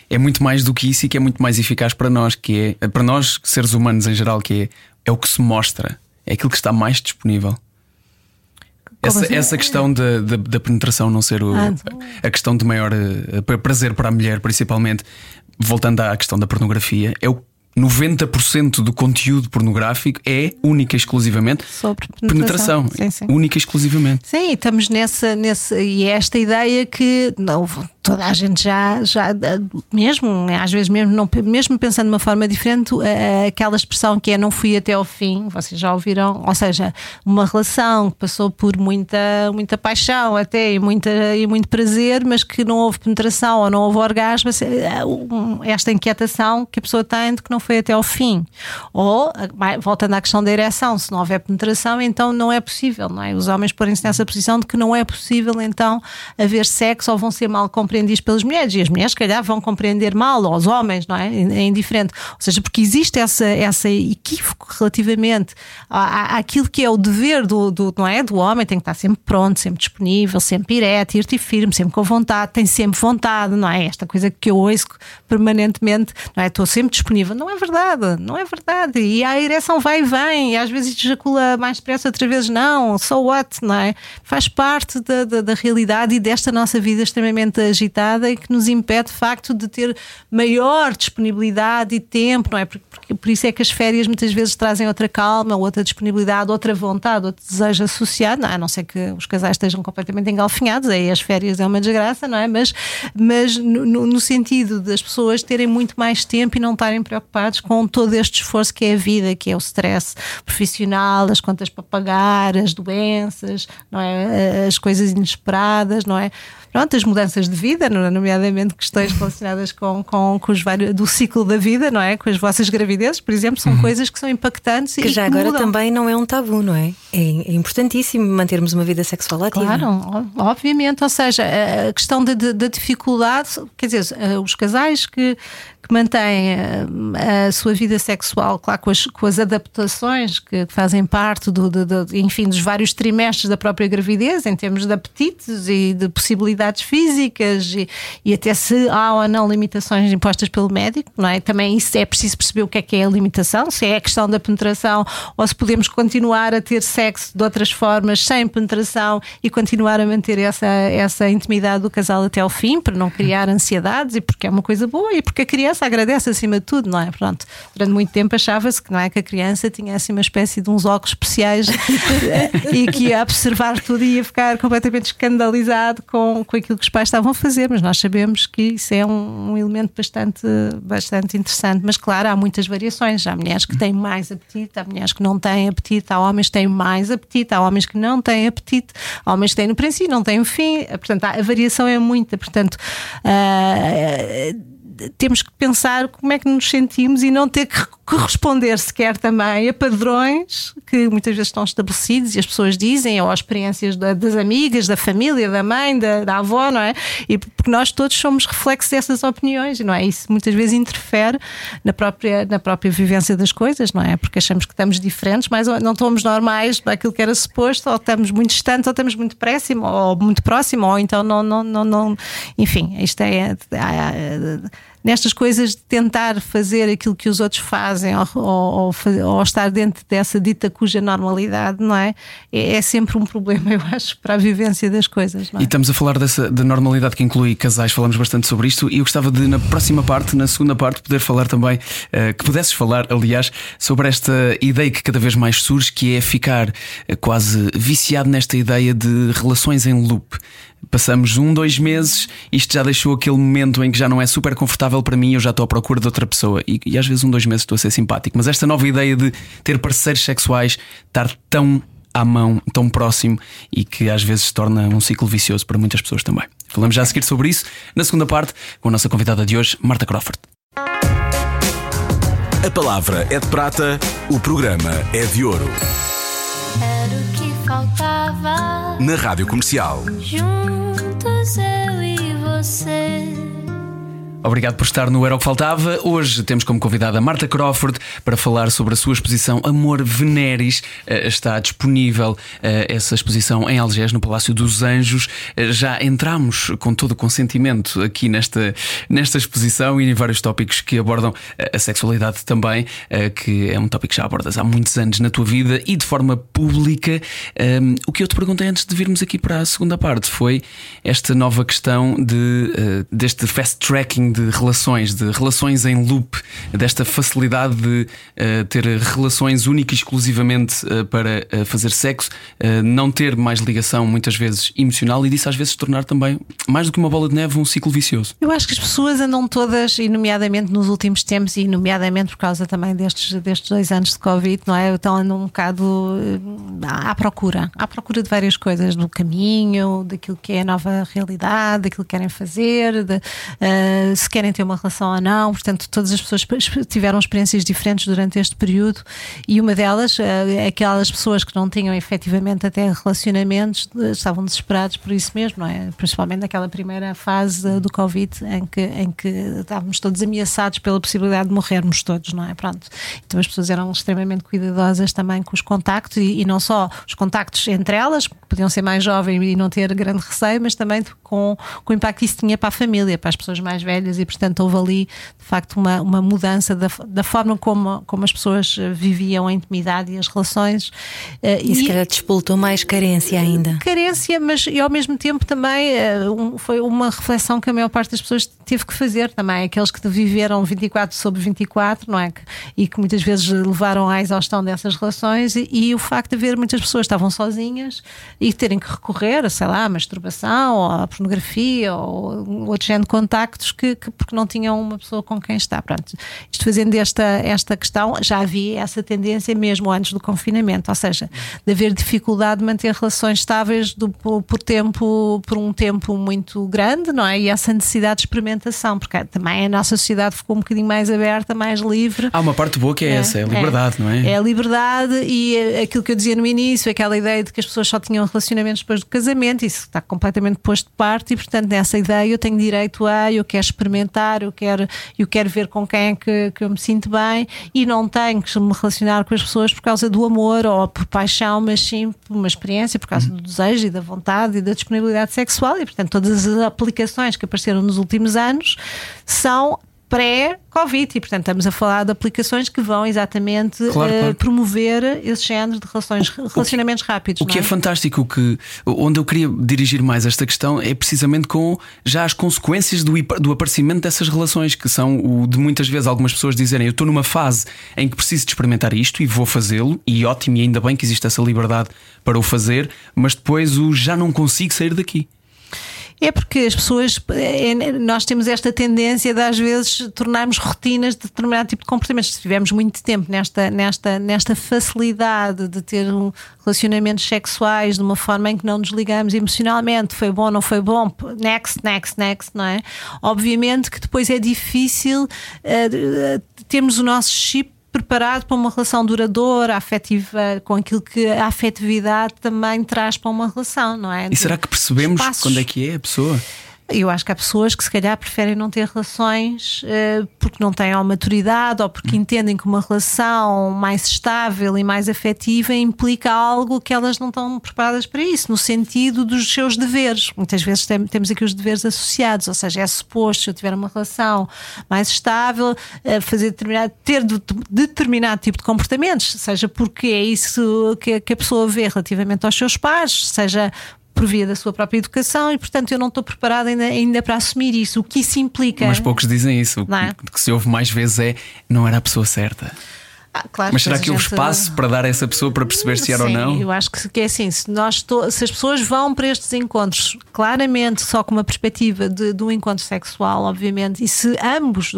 É muito mais do que isso e que é muito mais eficaz para nós, que é para nós, seres humanos em geral, que é, é o que se mostra, é aquilo que está mais disponível. Essa, assim? essa, questão da, da, da, penetração não ser o, ah, a questão de maior uh, prazer para a mulher, principalmente, voltando à questão da pornografia, é o 90% do conteúdo pornográfico é única e exclusivamente sobre penetração. penetração sim, sim. Única e exclusivamente. Sim, estamos nessa, nessa. E é esta ideia que. Não, toda a gente já, já mesmo, às vezes mesmo, não, mesmo pensando de uma forma diferente, aquela expressão que é não fui até ao fim, vocês já ouviram, ou seja, uma relação que passou por muita, muita paixão até e, muita, e muito prazer, mas que não houve penetração ou não houve orgasmo, esta inquietação que a pessoa tem de que não foi até ao fim. Ou, voltando à questão da ereção, se não houver penetração, então não é possível, não é? Os homens porem-se nessa posição de que não é possível então haver sexo ou vão ser mal compreendidos compreendidos pelas mulheres e as mulheres, se calhar, vão compreender mal, os homens, não é? É indiferente. Ou seja, porque existe essa, essa equívoco relativamente à, àquilo que é o dever do, do, não é? do homem, tem que estar sempre pronto, sempre disponível, sempre ereto, irte firme, sempre com vontade, tem sempre vontade, não é? Esta coisa que eu ouço permanentemente, não é? Estou sempre disponível. Não é verdade, não é verdade. E a ereção vai e vem, e às vezes ejacula mais depressa, outras vezes não. So what, não é? Faz parte da, da, da realidade e desta nossa vida extremamente agitada e que nos impede, de facto, de ter maior disponibilidade e tempo, não é? Porque, porque, por isso é que as férias muitas vezes trazem outra calma, outra disponibilidade, outra vontade, outro desejo associado, não é? A não ser que os casais estejam completamente engalfinhados, aí as férias é uma desgraça, não é? Mas, mas no, no sentido das pessoas terem muito mais tempo e não estarem preocupados com todo este esforço que é a vida, que é o stress profissional, as contas para pagar, as doenças, não é? As coisas inesperadas, não é? Pronto, as mudanças de vida, nomeadamente questões relacionadas com, com, com os vários, do ciclo da vida, não é? Com as vossas gravidezes, por exemplo, são uhum. coisas que são impactantes que e já que agora mudam. também não é um tabu, não é? é? É importantíssimo mantermos uma vida sexual ativa. Claro, obviamente, ou seja, a questão da, da dificuldade, quer dizer, eh, os casais que que mantém a, a, sua vida sexual, claro, com as, com as adaptações que fazem parte do, do, do, enfim, dos vários trimestres da própria gravidez, em termos de apetites e de possibilidades físicas e, e até se há ou não limitações impostas pelo médico, não é? Também isso é preciso perceber o que é que é a limitação, se é a questão da penetração ou se podemos continuar a ter sexo de outras formas sem penetração e continuar a manter essa, essa intimidade do casal até ao fim, para não criar ansiedades e porque é uma coisa boa e porque a criança criança agradece acima de tudo, não é? Pronto, durante muito tempo achava-se que, não é, que a criança tinha assim uma espécie de uns óculos especiais e que ia observar tudo e ia ficar completamente escandalizado com, com aquilo que os pais estavam a fazer, mas nós sabemos que isso é um, um elemento bastante, bastante interessante. Mas claro, há muitas variações. Há mulheres que têm mais apetite, há mulheres que não têm apetite, há homens que têm mais apetite, há homens que não têm apetite, há homens que têm no princípio, não têm o fim. Portanto, a variação é muita. Portanto, uh, temos que pensar como é que nos sentimos e não ter que corresponder sequer também a padrões que muitas vezes estão estabelecidos e as pessoas dizem, ou às experiências das amigas, da família, da mãe, da, da avó, não é? E porque nós todos somos reflexos dessas opiniões, não é? Isso muitas vezes interfere na própria, na própria vivência das coisas, não é? Porque achamos que estamos diferentes, mas não estamos normais daquilo que era suposto, ou estamos muito distantes, ou estamos muito próximo, ou muito próximo, ou então não, não, não, não enfim, isto é, é, é nestas coisas de tentar fazer aquilo que os outros fazem ou, ou, ou, estar dentro dessa dita cuja normalidade, não é? é? é? sempre um problema, eu acho, para a vivência das coisas. É? E estamos a falar dessa da normalidade que inclui casais, falamos bastante sobre isto e eu gostava de, na próxima parte, na segunda parte, poder falar também, uh, que pudesses falar, aliás, sobre esta ideia que cada vez mais surge, que é ficar uh, quase viciado nesta ideia de relações em loop. Passamos um, dois meses, isto já deixou aquele momento em que já não é super confortável para mim, eu já estou à procura de outra pessoa. E, e às vezes, um, dois meses estou a ser simpático. Mas esta nova ideia de ter parceiros sexuais, estar tão à mão, tão próximo e que às vezes se torna um ciclo vicioso para muitas pessoas também. Falamos já a seguir sobre isso na segunda parte com a nossa convidada de hoje, Marta Crawford. A palavra é de prata, o programa é de ouro. Era o que faltava. Na Rádio Comercial. Juntos eu e você. Obrigado por estar no Era o que Faltava. Hoje temos como convidada Marta Crawford para falar sobre a sua exposição Amor Veneris. Eh, está disponível eh, essa exposição em Algés, no Palácio dos Anjos. Eh, já entramos com todo o consentimento aqui nesta, nesta exposição e em vários tópicos que abordam a sexualidade também, que é um tópico que já abordas há muitos anos na tua vida e de forma pública. Ehm, o que eu te perguntei antes de virmos aqui para a segunda parte foi esta nova questão de, deste fast tracking de relações, de relações em loop, desta facilidade de uh, ter relações únicas exclusivamente uh, para uh, fazer sexo, não ter mais ligação, muitas vezes emocional, e disso às vezes tornar também, mais do que uma bola de neve, um ciclo vicioso. Eu acho que as pessoas andam todas, e nomeadamente nos últimos tempos, e nomeadamente por causa também destes, destes dois anos de Covid, não é? Estão andando um bocado à procura, à procura de várias coisas, do caminho, daquilo que é a nova realidade, daquilo que querem fazer, de, uh, se querem ter uma relação ou não. Portanto, todas as pessoas tiveram experiências diferentes durante este período e uma delas, uh, aquelas pessoas que não tinham efetivamente até relacionamentos, uh, estavam desesperados por isso mesmo, não é? Principalmente naquela primeira fase do Covid em que, em que estávamos todos ameaçados pela possibilidade de morrermos todos, não é? Pronto. Então as pessoas eram extremamente cuidadosas também com os contactos e, e não só os contactos entre elas, que podiam ser mais jovens e não ter grande receio, mas também com, com o impacto que isso tinha para a família, para as pessoas mais velhas, e portanto houve ali de facto uma, uma mudança da, da forma como, como as pessoas viviam a intimidade e as relações. Eh, e, e se calhar despoltou mais carência ainda. Carência, mas e ao mesmo tempo também eh, um, foi uma reflexão que a maior parte das pessoas teve que fazer também, aqueles que viveram 24 sobre 24, não é? E que muitas vezes levaram à exaustão dessas relações e, e o facto de haver muitas pessoas estavam sozinhas e terem que recorrer, sei lá, à masturbação ou à pornografia ou outro género de contactos que, que, porque não tinham uma pessoa com quem estar. Pronto, isto fazendo esta, esta questão, já havia essa tendência mesmo antes do confinamento, ou seja, de haver dificuldade de manter relações estáveis do, por tempo, por um tempo muito grande, não é? E essa necessidade de experimentação, porque também a nossa sociedade ficou um bocadinho mais aberta, mais livre. Há uma parte boa que é, é essa, é a liberdade, é, não é? É a liberdade e aquilo que eu dizia no início, aquela ideia de que as pessoas só tinham relacionamentos depois do casamento, isso está completamente posto de parte e, portanto, nessa ideia eu tenho direito a, eu quero experimentar, eu quero, eu quero ver com quem é que, que eu me sinto bem e não tenho que me relacionar com as pessoas por causa do amor ou por paixão, mas sim por uma experiência, por causa uhum. do desejo e da vontade e da disponibilidade sexual e, portanto, todas as aplicações que apareceram nos últimos anos são pré-Covid. E, portanto, estamos a falar de aplicações que vão exatamente claro, uh, claro. promover esse género de relações, relacionamentos rápidos. O que é? é? fantástico, que, onde eu queria dirigir mais esta questão é precisamente com já as consequências do, do aparecimento dessas relações, que são o de muitas vezes algumas pessoas dizerem eu estou numa fase em que preciso de experimentar isto e vou fazê-lo, e ótimo, e ainda bem que existe essa liberdade para o fazer, mas depois o já não consigo sair daqui. É porque as pessoas, é, nós temos esta tendência de às vezes tornarmos rotinas de determinado tipo de comportamentos. Se tivermos muito tempo nesta, nesta, nesta facilidade de ter um relacionamentos sexuais de uma forma em que não nos ligamos emocionalmente, foi bom, não foi bom, next, next, next, não é? Obviamente que depois é difícil uh, termos o nosso chip preparado para uma relação duradoura, afetiva, com aquilo que a afetividade também traz para uma relação, não é? E será que percebemos espaços. quando é que é a pessoa? Eu acho que há pessoas que se calhar preferem não ter relações uh, porque não têm a maturidade ou porque entendem que uma relação mais estável e mais afetiva implica algo que elas não estão preparadas para isso, no sentido dos seus deveres. Muitas vezes tem, temos aqui os deveres associados, ou seja, é suposto, se eu tiver uma relação mais estável, uh, fazer determinado, ter de, determinado tipo de comportamentos, seja porque é isso que, que a pessoa vê relativamente aos seus pais, seja por via da sua própria educação e, portanto, eu não estou preparada ainda, ainda para assumir isso. O que isso implica? Mas poucos dizem isso. O é? que se ouve mais vezes é não era a pessoa certa. Ah, claro, Mas será que houve espaço para dar a essa pessoa para perceber se era Sim, ou não? Eu acho que é assim: se, nós se as pessoas vão para estes encontros claramente só com uma perspectiva de, de um encontro sexual, obviamente, e se ambos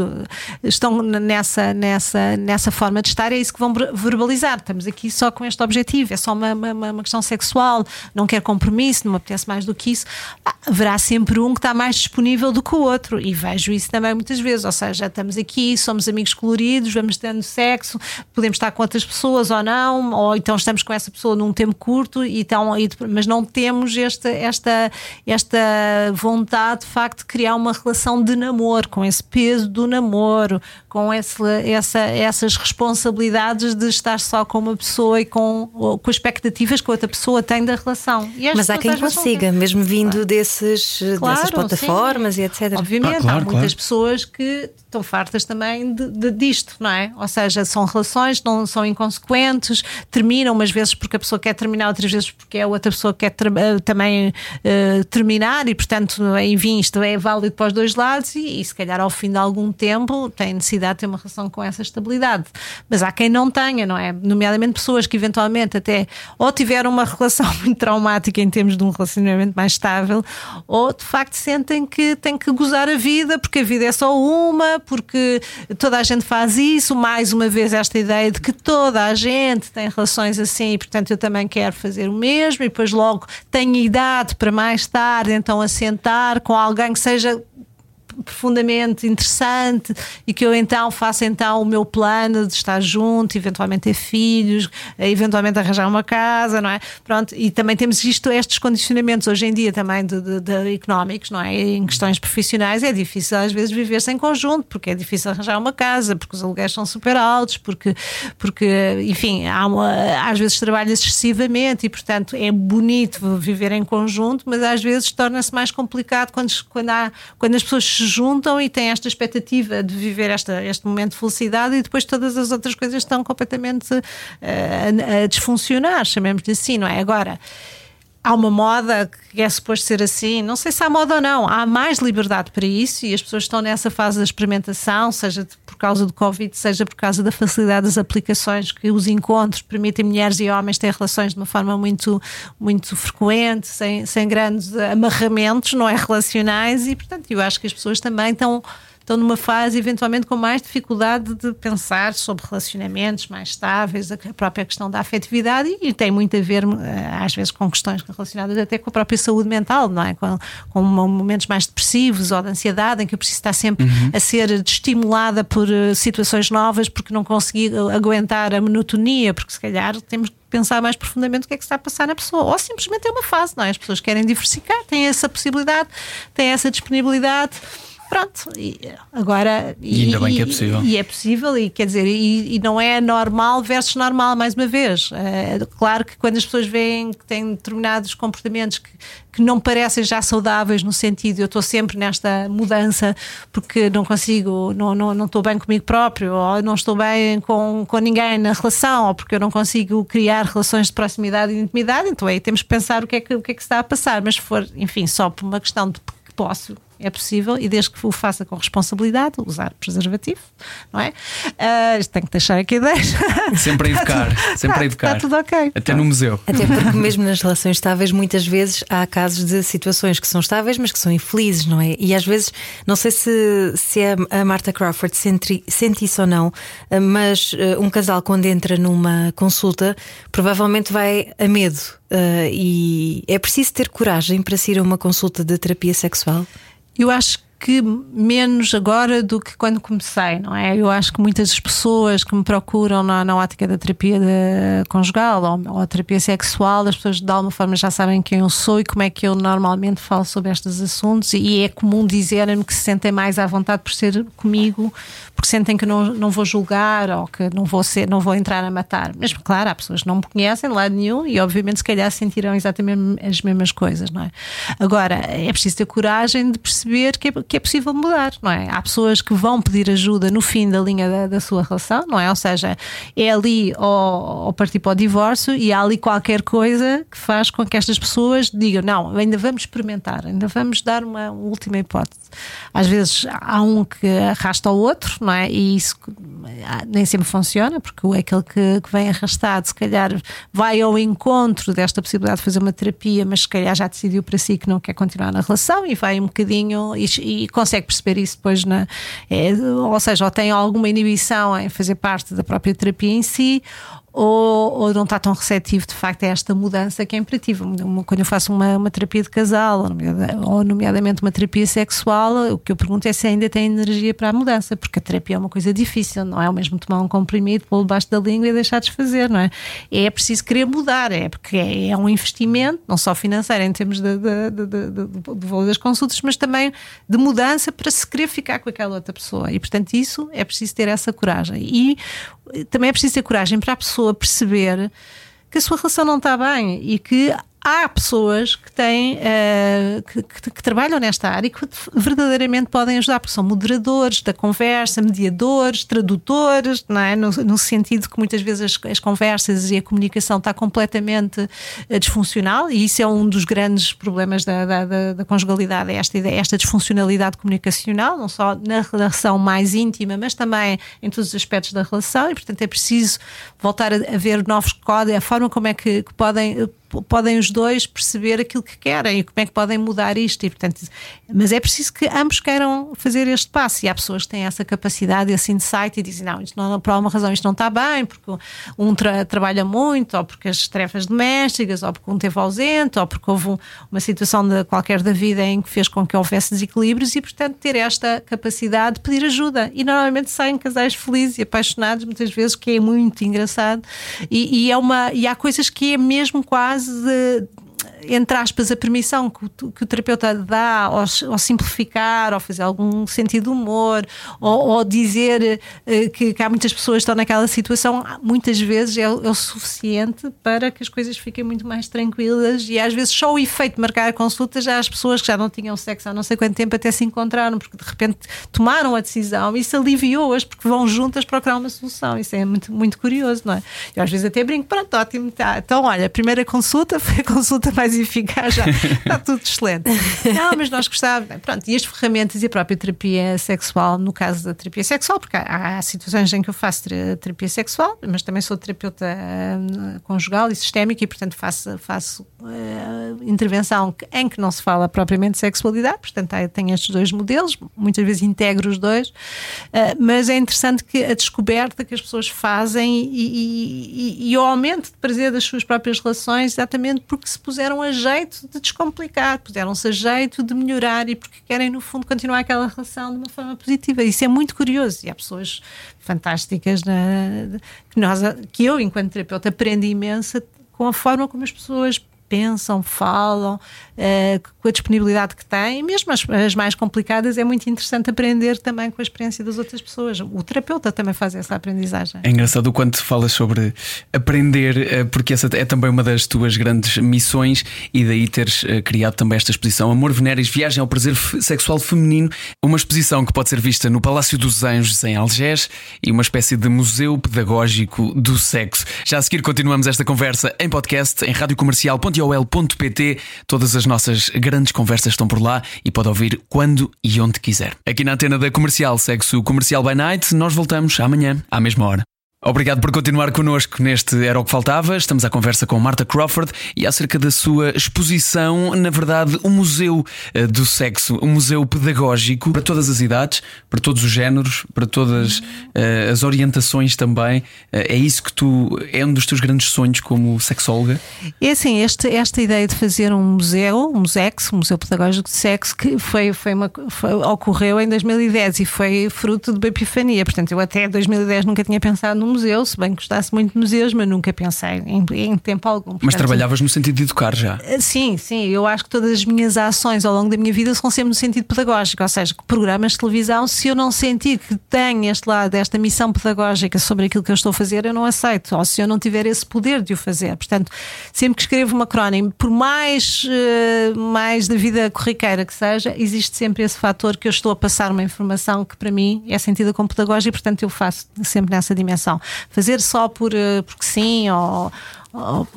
estão nessa, nessa, nessa forma de estar, é isso que vão verbalizar. Estamos aqui só com este objetivo, é só uma, uma, uma questão sexual, não quer compromisso, não me apetece mais do que isso. Ah, haverá sempre um que está mais disponível do que o outro, e vejo isso também muitas vezes. Ou seja, estamos aqui, somos amigos coloridos, vamos tendo sexo podemos estar com outras pessoas ou não, ou então estamos com essa pessoa num tempo curto, e então, mas não temos esta, esta, esta vontade de facto de criar uma relação de namoro, com esse peso do namoro, com esse, essa, essas responsabilidades de estar só com uma pessoa e com, com expectativas que outra pessoa tem da relação. Mas há quem consiga, mesmo vindo claro. desses, claro, dessas plataformas sim. e etc. Obviamente, ah, claro, há muitas pessoas que estão fartas também de, de, disto, não é? Ou seja, são relações relações, não são inconsequentes, terminam umas vezes porque a pessoa quer terminar, outras vezes porque a outra pessoa quer uh, também uh, terminar e, portanto, enfim, isto é válido para os dois lados e, e, se calhar ao fim de algum tempo tem necessidade de ter uma relação com essa estabilidade. Mas há quem não tenha, não é? Nomeadamente pessoas que eventualmente até ou tiveram uma relação muito traumática em termos de um relacionamento mais estável, ou de facto sentem que têm que gozar a vida porque a vida é só uma, porque toda a gente faz isso. Mais uma vez, esta ideia de que toda a gente tem relações assim e, portanto, eu também quero fazer o mesmo, e depois logo tenho idade para mais tarde, então assentar com alguém que seja profundamente interessante e que eu então faça então o meu plano de estar junto, eventualmente ter filhos, eventualmente arranjar uma casa, não é? Pronto, e também temos isto, estes condicionamentos hoje em dia também de, de, de económicos, não é? Em questões profissionais é difícil às vezes viver-se em conjunto, porque é difícil arranjar uma casa, porque os aluguéis são super altos, porque, porque enfim, há uma, às vezes trabalha excessivamente e portanto é bonito viver em conjunto, mas às vezes torna-se mais complicado quando, quando, há, quando as pessoas se juntam e têm esta expectativa de viver esta, este momento de felicidade e depois todas as outras coisas estão completamente uh, a, a desfuncionar, chamemos-lhe assim, não é? Agora há uma moda que é suposto ser assim. Não sei se há moda ou não. Há mais liberdade para isso e as pessoas estão nessa fase da experimentação, seja por causa do Covid, seja por causa da facilidade das aplicações que os encontros permitem mulheres e homens ter relações de uma forma muito, muito frequente, sem, sem grandes amarramentos, não é relacionais e, portanto, eu acho que as pessoas também estão estão numa fase eventualmente com mais dificuldade de pensar sobre relacionamentos mais estáveis, a própria questão da afetividade e, e tem muito a ver eh, às vezes com questões relacionadas até com a própria saúde mental, não é? Com, com momentos mais depressivos ou de ansiedade em que eu preciso estar sempre uhum. a ser estimulada por uh, situações novas porque não consegui aguentar a monotonia, porque se calhar temos que pensar mais profundamente o que é que está a passar na pessoa. Ou simplesmente é uma fase, não é? As pessoas querem diversificar, têm essa possibilidade, têm essa disponibilidade. Pronto, e agora. E, ainda bem que é possível. E, e é possível, e quer dizer, e, e, não é normal versus normal, mais uma vez. É, claro que quando as pessoas veem que têm determinados comportamentos que, que não parecem já saudáveis, no sentido eu estou sempre nesta mudança porque não consigo, não, não, não estou bem comigo próprio, ou não estou bem com, com ninguém na relação, ou porque eu não consigo criar relações de proximidade e intimidade, então aí temos que pensar o que é que, o que, é que está a passar. Mas se for, enfim, só por uma questão de que posso é possível e desde que o faça com responsabilidade, usar preservativo, não é? Uh, tenho que deixar aqui deixa. Sempre a educar, está sempre a educar. Está tudo ok. Até no museu. Até porque mesmo nas relações estáveis, muitas vezes há casos de situações que são estáveis, mas que são infelizes, não é? E às vezes, não sei se, se é a Marta Crawford sente, sente isso ou não, mas uh, um casal quando entra numa consulta provavelmente vai a medo. Uh, e é preciso ter coragem para se ir a uma consulta de terapia sexual? Eu acho que menos agora do que quando comecei, não é? Eu acho que muitas pessoas que me procuram na, na ótica da terapia de, conjugal ou, ou terapia sexual, as pessoas de alguma forma já sabem quem eu sou e como é que eu normalmente falo sobre estes assuntos e é comum dizerem-me que se sentem mais à vontade por ser comigo, porque sentem que não, não vou julgar ou que não vou ser, não vou entrar a matar. Mas claro, há pessoas que não me conhecem de lado nenhum e obviamente se calhar sentirão exatamente as mesmas coisas, não é? Agora, é preciso ter coragem de perceber que é, que é possível mudar, não é? Há pessoas que vão pedir ajuda no fim da linha da, da sua relação, não é? Ou seja, é ali ou, partir para o divórcio e há ali qualquer coisa que faz com que estas pessoas digam: não, ainda vamos experimentar, ainda vamos dar uma última hipótese. Às vezes há um que arrasta o outro, não é? E isso nem sempre funciona, porque aquele que, que vem arrastado, se calhar vai ao encontro desta possibilidade de fazer uma terapia, mas se calhar já decidiu para si que não quer continuar na relação e vai um bocadinho e, e e consegue perceber isso depois na. É, ou seja, ou tem alguma inibição em fazer parte da própria terapia em si, ou, ou, não está tão receptivo de facto a esta mudança que é imperativa. Quando eu faço uma, uma terapia de casal, ou nomeadamente uma terapia sexual, o que eu pergunto é se ainda tem energia para a mudança, porque a terapia é uma coisa difícil, não é o mesmo tomar um comprimido, pô-lo debaixo da língua e deixar desfazer, não é? É preciso querer mudar, é porque é, é um investimento, não só financeiro em termos de, de, de, de, valor das consultas, mas também de mudança para se querer ficar com aquela outra pessoa. E portanto, isso é preciso ter essa coragem. E também é preciso ter coragem para a pessoa perceber que a sua relação não está bem e que há pessoas que têm uh, que, que, que, trabalham nesta área e que verdadeiramente podem ajudar, porque são moderadores da conversa, mediadores, tradutores, não é? no, no sentido que muitas vezes as, as, conversas e a comunicação está completamente uh, disfuncional, e isso é um dos grandes problemas da, da, da, da conjugalidade, é esta, esta disfuncionalidade comunicacional, não só na relação mais íntima, mas também em todos os aspectos da relação, e portanto é preciso voltar a, a ver novos códigos, a forma como é que, que podem podem os dois perceber aquilo que querem e como é que podem mudar isto. E, portanto, mas é preciso que ambos queiram fazer este passo. E há pessoas que têm essa capacidade, esse insight e dizem: não, isto não, por alguma razão isto não está bem, porque um tra trabalha muito, ou porque as tarefas domésticas, ou porque um teve ausente, ou porque houve um, uma situação de, qualquer da vida em que fez com que houvesse desequilíbrios e, portanto, ter esta capacidade de pedir ajuda. E normalmente saem casais felizes e apaixonados, muitas vezes, que é muito engraçado. E, e é uma, e há coisas que é mesmo quase de entre aspas, a permissão que o, que o terapeuta dá ao, ao, simplificar, ao fazer algum sentido de humor, ou, ou dizer uh, que, que, há muitas pessoas que estão naquela situação, muitas vezes é, é, o suficiente para que as coisas fiquem muito mais tranquilas e às vezes só o efeito de marcar a consulta já as pessoas que já não tinham sexo há não sei quanto tempo até se encontraram, porque de repente tomaram a decisão e isso aliviou-as porque vão juntas procurar uma solução. Isso é muito, muito curioso, não é? Eu às vezes até brinco, pronto, ótimo, tá. Então, olha, a primeira consulta foi a consulta mais eficaz, já está tudo excelente. Não, mas nós gostávamos. Pronto, e as ferramentas e a própria terapia sexual, no caso da terapia sexual, porque há, há situações em que eu faço terapia sexual, mas também sou terapeuta uh, conjugal e sistémica e, portanto, faço, faço uh, intervenção em que não se fala propriamente de sexualidade, portanto, tenho estes dois modelos, muitas vezes integro os dois, uh, mas é interessante que a descoberta que as pessoas fazem e, e, e, e o aumento de prazer das suas próprias relações, exatamente porque se puseram a jeito de descomplicar, puseram-se a jeito de melhorar e porque querem, no fundo, continuar aquela relação de uma forma positiva. Isso é muito curioso e há pessoas fantásticas na, que, nós, que eu, enquanto terapeuta, aprendo imenso com a forma como as pessoas pensam, falam, com a disponibilidade que têm, mesmo as, as, mais complicadas, é muito interessante aprender também com a experiência das outras pessoas. O terapeuta também faz essa aprendizagem. É engraçado o quanto falas sobre aprender, uh, porque essa é também uma das tuas grandes missões e daí teres uh, criado também esta exposição Amor Venéris, Viagem ao Prazer Sexual Feminino, uma exposição que pode ser vista no Palácio dos Anjos, em Algés, e uma espécie de museu pedagógico do sexo. Já a seguir continuamos esta conversa em podcast em radiocomercial.com ol.pt. Todas as nossas grandes conversas estão por lá e pode ouvir quando e onde quiser. Aqui na antena da comercial segue-se o Comercial by Night. Nós voltamos amanhã, à mesma hora. Obrigado por continuar connosco neste Era o que Faltava. Estamos à conversa com Marta Crawford e acerca da sua exposição, na verdade, um museu eh, do sexo, um museu pedagógico para todas as idades, para todos os géneros, para todas uh, as orientações também. Uh, é isso que tu é um dos teus grandes sonhos como sexóloga? É assim, este, esta ideia de fazer um museu, um musex, um museu pedagógico de sexo, que foi, foi uma, foi, ocorreu em 2010 e foi fruto de uma epifania. Portanto, eu até 2010 nunca tinha pensado num museu, se bem que gostasse muito de museus, mas nunca pensei em, em tempo algum. Portanto, mas trabalhavas no sentido de educar já? Eh, sim, sim. Eu acho que todas as minhas ações ao longo da minha vida são sempre no sentido pedagógico, ou seja, programas de televisão, se eu não sentir que tenho este lado, esta missão pedagógica sobre aquilo que eu estou a fazer, eu não aceito, ou se eu não tiver esse poder de o fazer. Portanto, sempre que escrevo uma crónica, por mais, uh, mais da vida corriqueira que seja, existe sempre esse fator que eu estou a passar uma informação que para mim é sentida como pedagógica e, portanto, eu faço sempre nessa dimensão fazer só por, eh, porque sim, ou, ou,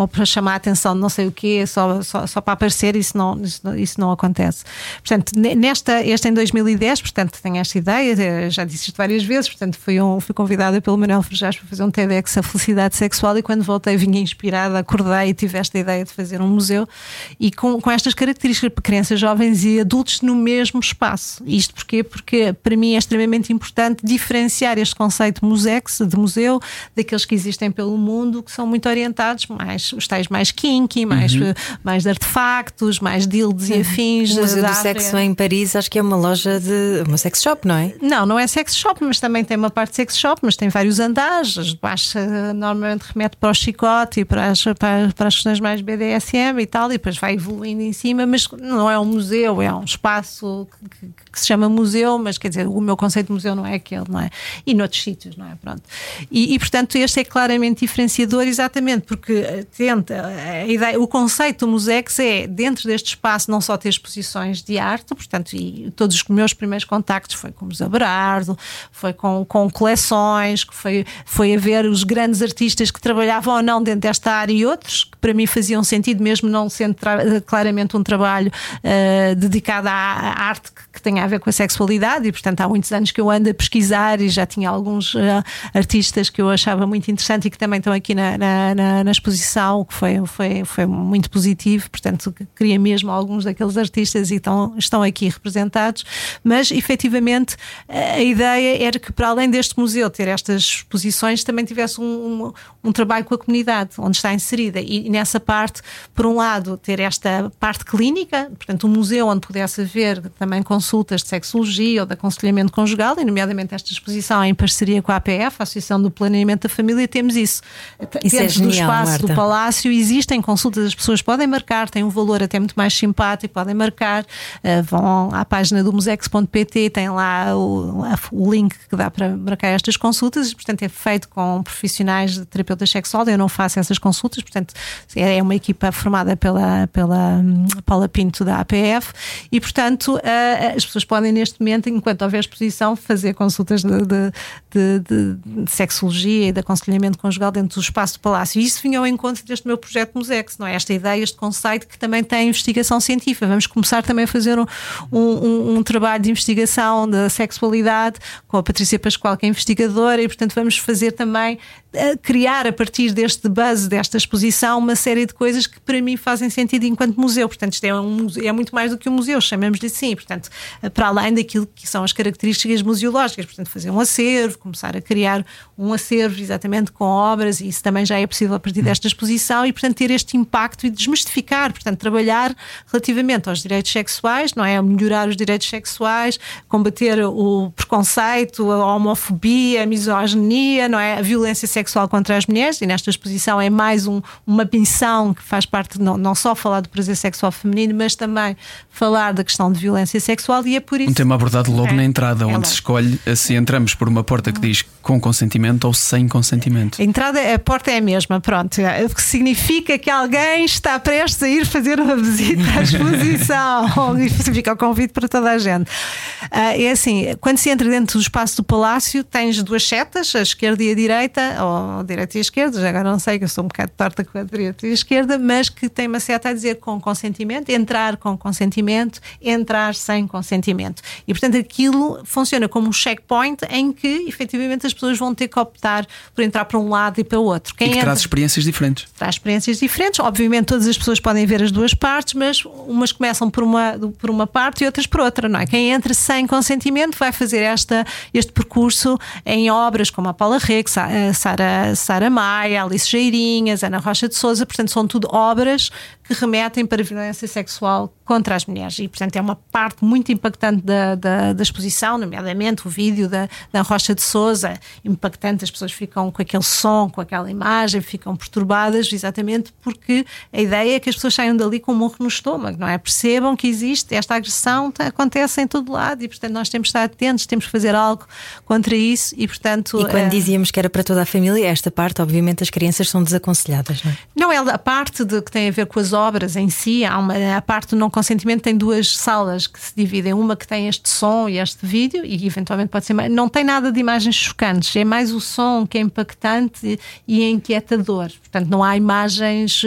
ou, para chamar a atenção de não sei o quê, só, só, só para aparecer, isso não, isso, isso, não acontece. Portanto, nesta, este em 2010, portanto, tenho esta ideia, eh, já disse isto várias vezes, portanto, fui, um, fui convidada pelo Manuel Frejás para fazer um TEDx a felicidade sexual e quando voltei vinha inspirada, acordei e tive esta ideia de fazer um museu e com, com estas características para crianças, jovens e adultos no mesmo espaço. Isto porquê? Porque para mim é extremamente importante diferenciar este conceito musex, de museu, daqueles que existem pelo mundo, que são muito orientados mais, os tais mais kinky, mais, uhum. mais de artefactos, mais dildos uhum. e afins. O Museu do Sexo em Paris, acho que é uma loja de. uma sex shop, não é? Não, não é sex shop, mas também tem uma parte de sex shop, mas tem vários andares. Baixo normalmente remete para o chicote e para as, para, para as questões mais BDSM e tal, e depois vai evoluindo em cima, mas não é um museu, é um espaço que, que, que se chama museu, mas quer dizer, o meu conceito de museu não é aquele, não é? E noutros sítios, não é? Pronto. E, e portanto, este é claramente diferenciador, exatamente porque tenta a ideia, o conceito do Musex é dentro deste espaço não só ter exposições de arte, portanto, e todos os meus primeiros contactos foi com o Museu Berardo, foi com, com coleções, que foi, foi a ver os grandes artistas que trabalhavam ou não dentro desta área e outros que para mim faziam sentido, mesmo não sendo claramente um trabalho uh, dedicado à, à arte que, que tenha a ver com a sexualidade, e portanto há muitos anos que eu ando a pesquisar e já tinha alguns uh, artistas que eu achava muito interessante e que também estão aqui na, na, na, na exposição, que foi, foi, foi muito positivo, portanto queria mesmo alguns daqueles artistas e estão, estão aqui representados, mas efetivamente a ideia era que para além deste museu ter estas exposições também tivesse um, um, um trabalho com a comunidade onde está inserida. E nessa parte, por um lado, ter esta parte clínica, portanto um museu onde pudesse haver também consultas de sexologia ou de aconselhamento conjugal, e nomeadamente esta exposição em parceria com a APF, a Associação do Planeamento da Família, temos isso. isso Dentro é genial, do espaço Marta. do Palácio existem consultas, as pessoas podem marcar, tem um valor até muito mais simpático, podem marcar, uh, vão à página do musex.pt, tem lá o, o, link que dá para marcar estas consultas, portanto é feito com profissionais de terapeutas sexual, eu não faço essas consultas, portanto é uma equipa formada pela, pela hum, Paula Pinto da APF e portanto uh, as pessoas podem neste momento, enquanto houver exposição, fazer consultas de, de, de, de sexologia e de aconselhamento conjugal dentro do espaço do Palácio. E isso vinha ao encontro deste meu projeto Musex, não é? Esta ideia, este conceito que também tem investigação científica. Vamos começar também a fazer um, um, um trabalho de investigação da sexualidade com a Patrícia Pascoal, que é investigadora, e portanto vamos fazer também a criar a partir deste buzz, desta exposição, uma série de coisas que para mim fazem sentido enquanto museu. Portanto, isto é, um, é muito mais do que um museu, chamamos-lhe assim. Portanto, para além daquilo que são as características museológicas, portanto, fazer um acervo, começar a criar um acervo exatamente com obras, e isso também já é possível a partir desta exposição, e portanto ter este impacto e desmistificar, portanto, trabalhar relativamente aos direitos sexuais, não é? Melhorar os direitos sexuais, combater o preconceito, a homofobia, a misoginia, não é? A violência sexual contra as mulheres, e nesta exposição é mais um, uma missão que faz parte, não, não só falar do prazer sexual feminino, mas também falar da questão de violência sexual, e é por isso. Um tema abordado logo é, na entrada, é onde se escolhe se entramos por uma porta que diz com consentimento ou sem consentimento. A entrada, a porta é a mesma, pronto. O que significa que alguém está prestes a ir fazer uma visita à exposição. e fica o convite para toda a gente. Ah, é assim, quando se entra dentro do espaço do palácio, tens duas setas, a esquerda e a direita, ou direita e esquerda, já agora não sei, que eu sou um bocado torta com a direita e a esquerda, mas que tem uma seta a dizer com consentimento, entrar com consentimento, entrar sem consentimento. E portanto aquilo funciona como um checkpoint em que efetivamente as pessoas vão ter que optar por entrar para um lado e para o outro. Quem e que entra, traz experiências diferentes. Traz experiências diferentes. Obviamente todas as pessoas podem ver as duas partes, mas umas começam por uma, por uma parte e outras por outra, não é? Quem entra sem consentimento vai fazer esta, este percurso em obras como a Paula Rex, a Sara, Sara Maia, Alice Geirinhas, Ana Rocha de Souza, portanto são tudo obras que remetem para a violência sexual contra as mulheres. E, portanto, é uma parte muito impactante da, da, da exposição, nomeadamente o vídeo da, da Rocha de Souza, impactante, as pessoas ficam com aquele som, com aquela imagem, ficam perturbadas, exatamente porque a ideia é que as pessoas saiam dali com um morro no estômago, não é? Percebam que existe esta agressão, acontece em todo lado e, portanto, nós temos de estar atentos, temos que fazer algo contra isso e, portanto. E quando é... dizíamos que era para toda a família, esta parte, obviamente, as crianças são desaconselhadas, não é? Não, é a parte de, que tem a ver com as obras em si, há uma, a parte do não consentimento tem duas salas que se dividem, uma que tem este som e este vídeo, e eventualmente pode ser não tem nada de imagens chocantes, é mais o som que é impactante e é inquietador. Portanto, não há imagens,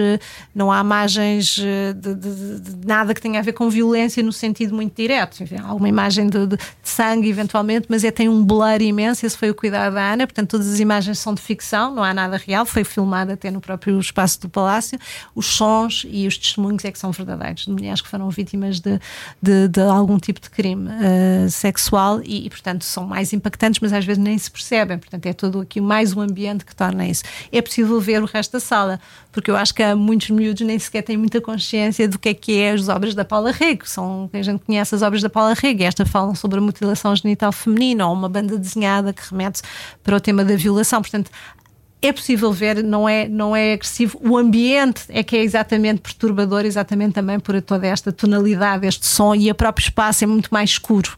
não há imagens de, de, de nada que tenha a ver com violência no sentido muito direto. Enfim, há uma imagem de, de, sangue, eventualmente, mas é, tem um blur imenso. Esse foi o cuidado da Ana. Portanto, todas as imagens são de ficção, não há nada real. Foi filmado até no próprio espaço do Palácio. Os sons e os testemunhos é que são verdadeiros, de mulheres que foram vítimas de, de, de algum tipo de crime uh, sexual e, e, portanto, são mais impactantes, mas às vezes nem se percebem. Portanto, é todo aqui mais um ambiente que torna isso. É possível ver o resto da sala, porque eu acho que há muitos miúdos nem sequer têm muita consciência do que é que é as obras da Paula Rego. São, a gente conhece as obras da Paula Rego, esta falam sobre a mutilação genital feminina ou uma banda desenhada que remete para o tema da violação. Portanto, é possível ver, não é, não é agressivo. O ambiente é que é exatamente perturbador, exatamente também por toda esta tonalidade, este som e o próprio espaço é muito mais escuro.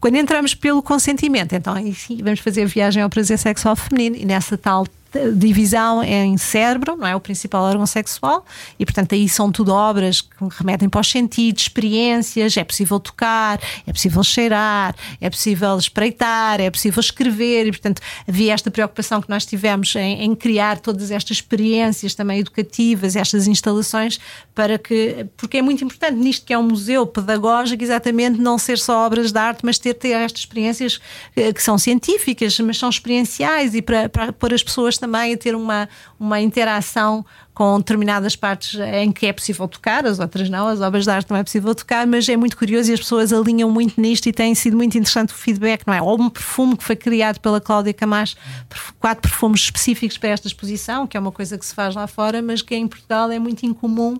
Quando entramos pelo consentimento, então aí sim, vamos fazer a viagem ao prazer sexual feminino e nessa tal divisão em cérebro, não é? O principal órgão sexual, e portanto aí são tudo obras que remetem para os sentidos, experiências, é possível tocar, é possível cheirar, é possível espreitar, é possível escrever, e portanto havia esta preocupação que nós tivemos em, em criar todas estas experiências também educativas, estas instalações, para que, porque é muito importante nisto que é um museu pedagógico, exatamente não ser só obras de arte, mas ter, ter estas experiências eh, que são científicas, mas são experienciais e para, para pôr as pessoas também a ter uma, uma interação com determinadas partes em que é possível tocar, as outras não, as obras de arte não é possível tocar, mas é muito curioso e as pessoas alinham muito nisto e tem sido muito interessante o feedback, não é? Ou um perfume que foi criado pela Cláudia Camacho, quatro perfumes específicos para esta exposição, que é uma coisa que se faz lá fora, mas que em Portugal é muito incomum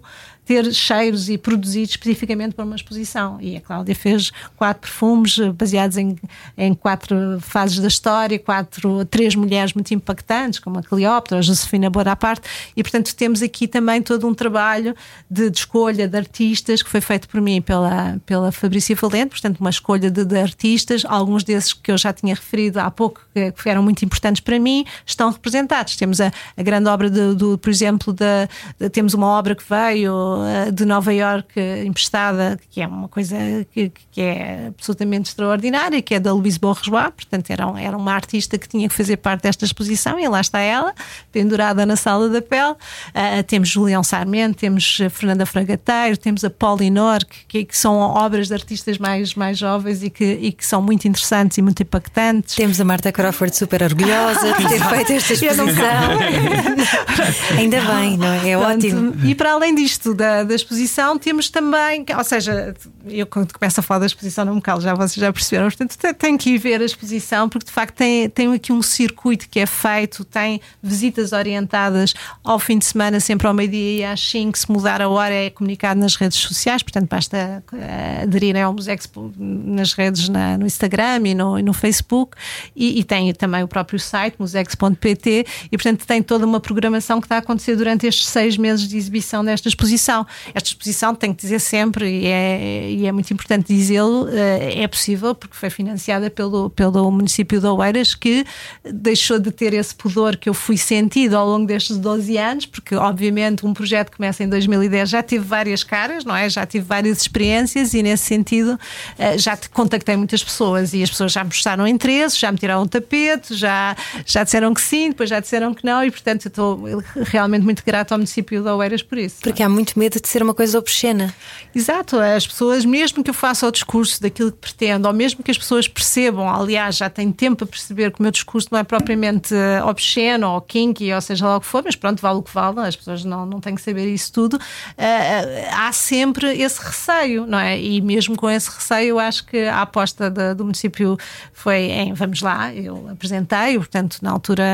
ter cheiros e produzidos especificamente para uma exposição. E a Cláudia fez quatro perfumes baseados em, em quatro fases da história, quatro, três mulheres muito impactantes, como a Cleópatra, a Josefina Bonaparte, e portanto temos aqui também todo um trabalho de, de escolha de artistas que foi feito por mim pela, pela Fabrícia Valente, portanto uma escolha de, de, artistas, alguns desses que eu já tinha referido há pouco, que, que eram muito importantes para mim, estão representados. Temos a, a grande obra, do, por exemplo, da, temos uma obra que veio eh, de Nova York emprestada, que é uma coisa que, que é absolutamente extraordinária, que é da Louise Bourgeois, portanto era, era uma artista que tinha que fazer parte desta exposição e lá está ela, pendurada na sala da pele. Uh, temos Julião Sarmento, temos Fernanda Fragateiro, temos a Paulinor, que, que, são obras de artistas mais, mais jovens e que, e que são muito interessantes e muito impactantes. Temos a Marta Crawford super orgulhosa de ter feito esta exposição. Ainda bem, não é? É ótimo. E para além disto, da, da, exposição, temos também, ou seja, eu quando começo a falar da exposição não me calo, já vocês já perceberam, portanto tem que ir ver a exposição, porque de facto tem, tem aqui um circuito que é feito, tem visitas orientadas ao fim de semana, sempre ao meio-dia e às 5, se mudar a hora é comunicado nas redes sociais, portanto basta uh, aderirem ao Museu nas redes na, no Instagram e no, e no Facebook, e, e, tem também o próprio site, musex.pt, e portanto tem toda uma programação que está a acontecer durante estes seis meses de exibição desta exposição. Esta exposição, tenho que dizer sempre, e é, e é muito importante dizê-lo, eh, é possível porque foi financiada pelo, pelo município de Oeiras, que deixou de ter esse pudor que eu fui sentido ao longo destes 12 anos, porque obviamente um projeto que começa em 2010 já tive várias caras, não é? Já tive várias experiências e nesse sentido eh, já contactei muitas pessoas e as pessoas já mostraram interesse, já me tiraram o tapete, já, já disseram que sim, depois já disseram que não e portanto eu estou realmente muito grato ao município de Oeiras por isso. Porque há muito medo de ser uma coisa obscena. Exato, as pessoas, mesmo que eu faça o discurso daquilo que pretendo, ou mesmo que as pessoas percebam, aliás, já tenho tempo a perceber que o meu discurso não é propriamente eh, obsceno ou kinky, ou seja lá o que for, mas pronto, vale o que vale, as pessoas não, não têm que saber isso tudo. Uh, há sempre esse receio, não é? E mesmo com esse receio, eu acho que a aposta de, do município foi em vamos lá, eu apresentei, portanto, na altura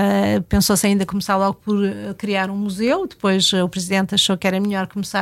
pensou-se ainda começar logo por criar um museu, depois o presidente achou que era melhor começar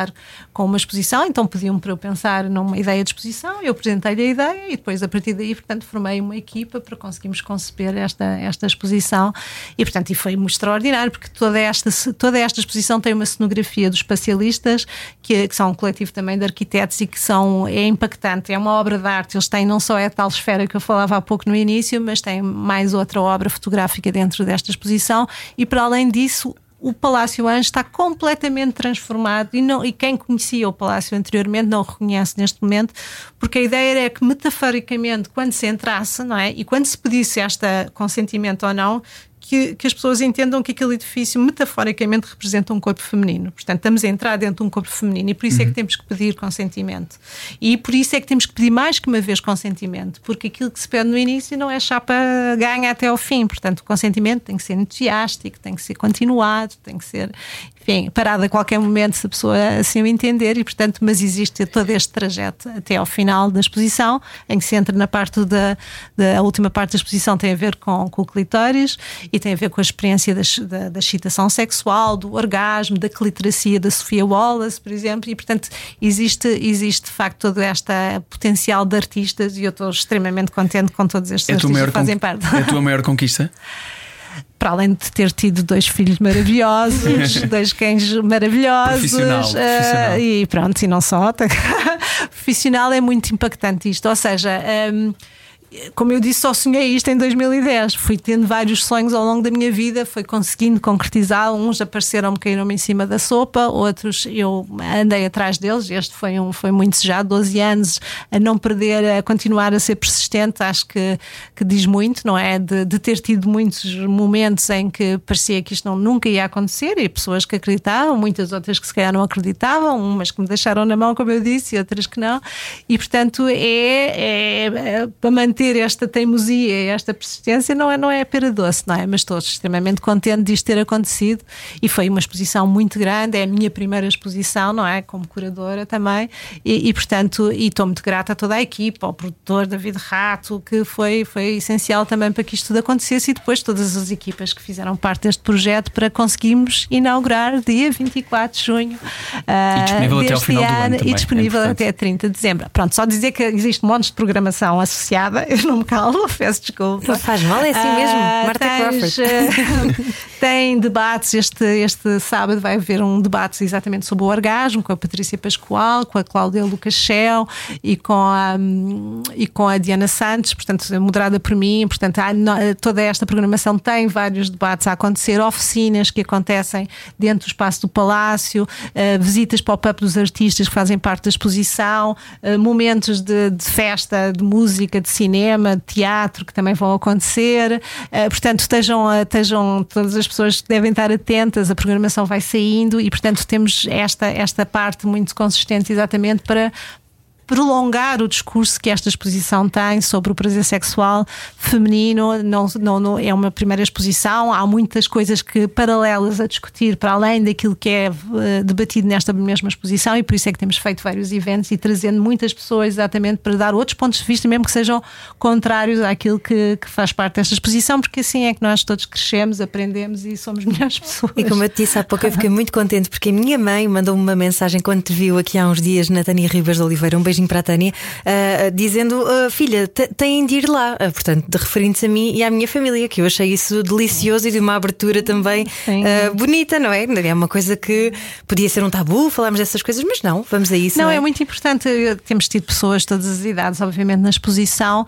com uma exposição, então pediam-me para eu pensar numa ideia de exposição, eu apresentei-lhe a ideia e depois a partir daí, portanto, formei uma equipa para conseguirmos conceber esta, esta exposição. E, portanto, e foi extraordinário porque toda esta, toda esta exposição tem uma cenografia dos espacialistas que, que são um coletivo também de arquitetos e que são, é impactante, é uma obra de arte, eles têm não só a tal esfera que eu falava há pouco no início, mas têm mais outra obra fotográfica dentro desta exposição. E para além disso o Palácio Anjo está completamente transformado e, não, e quem conhecia o Palácio anteriormente não o reconhece neste momento, porque a ideia era que metaforicamente, quando se entrasse, não é? E quando se pedisse este consentimento ou não, que, que, as pessoas entendam que aquele edifício metaforicamente representa um corpo feminino. Portanto, estamos a entrar dentro de um corpo feminino e por isso uhum. é que uhum. temos que pedir consentimento. E por isso é que temos que pedir mais que uma vez consentimento, porque aquilo que se pede no início não é chapa ganha até ao fim. Portanto, o consentimento tem que ser entusiástico, tem que ser continuado, tem que ser enfim, parada a qualquer momento se a pessoa assim o entender e, portanto, mas existe todo este trajeto até ao final da exposição, em que se entra na parte da, da última parte da exposição tem a ver com, com o clitóris e tem a ver com a experiência das, da, da excitação sexual, do orgasmo, da cliteracia da Sofia Wallace, por exemplo, e, portanto, existe, existe de facto todo este potencial de artistas e eu estou extremamente contente com todos estes é artistas que fazem parte. É a tua maior conquista? para além de ter tido dois filhos maravilhosos, dois cães maravilhosos profissional, uh, profissional. e pronto, e não só, profissional é muito impactante isto, ou seja. Um, como eu disse, só sonhei isto em 2010. Fui tendo vários sonhos ao longo da minha vida, foi conseguindo concretizar. Uns apareceram-me, caíram-me em cima da sopa, outros eu andei atrás deles. Este foi, um, foi muito desejado, 12 anos, a não perder, a continuar a ser persistente, acho que, que diz muito, não é? De, de ter tido muitos momentos em que parecia que isto não, nunca ia acontecer e pessoas que acreditavam, muitas outras que se calhar não acreditavam, umas que me deixaram na mão, como eu disse, e outras que não. E portanto, é, é, é para manter esta teimosia, esta persistência, não é, não é pera doce, não é? Mas estou extremamente contente disto ter acontecido e foi uma exposição muito grande, é a minha primeira exposição, não é? Como curadora também, e, e portanto, e estou muito grata a toda a equipa, ao produtor David Rato, que foi, foi essencial também para que isto tudo acontecesse e depois todas as equipas que fizeram parte deste projeto para conseguirmos inaugurar dia 24 de junho. Uh, e disponível até ao final do ano. Também, e disponível é até 30 de dezembro. Pronto, só dizer que existe montes de programação associada, eu não me calo, peço desculpa. Não faz mal, é assim uh, mesmo. Marta tens, Crawford. tem debates, este, este sábado vai haver um debate exatamente sobre o orgasmo com a Patrícia Pascoal, com a Cláudia Lucachel e com a, e com a Diana Santos, portanto, moderada por mim. Portanto, há, toda esta programação tem vários debates a acontecer, oficinas que acontecem dentro do espaço do Palácio, uh, visitas pop-up dos artistas que fazem parte da exposição, uh, momentos de, de, festa, de música, de cinema, de teatro que também vão acontecer. Uh, portanto, estejam, estejam todas as pessoas devem estar atentas, a programação vai saindo e, portanto, temos esta, esta parte muito consistente exatamente para prolongar o discurso que esta exposição tem sobre o prazer sexual feminino. Não, não, não, é uma primeira exposição, há muitas coisas que paralelas a discutir para além daquilo que é uh, debatido nesta mesma exposição e por isso é que temos feito vários eventos e trazendo muitas pessoas exatamente para dar outros pontos de vista, mesmo que sejam contrários àquilo que, que faz parte desta exposição, porque assim é que nós todos crescemos, aprendemos e somos melhores pessoas. E como eu te disse há pouco, eu fiquei muito contente porque a minha mãe mandou-me uma mensagem quando te viu aqui há uns dias na Tânia Ribas de Oliveira. Um beijo beijinho para a Tânia, uh, dizendo: uh, Filha, têm de ir lá. Uh, portanto, referindo-se a mim e à minha família, que eu achei isso delicioso e de uma abertura também bonita, não é? É uma coisa que podia ser um tabu, falarmos dessas coisas, mas não, vamos a isso. Não, não é? é? muito importante. Temos tido pessoas de todas as idades, obviamente, na exposição,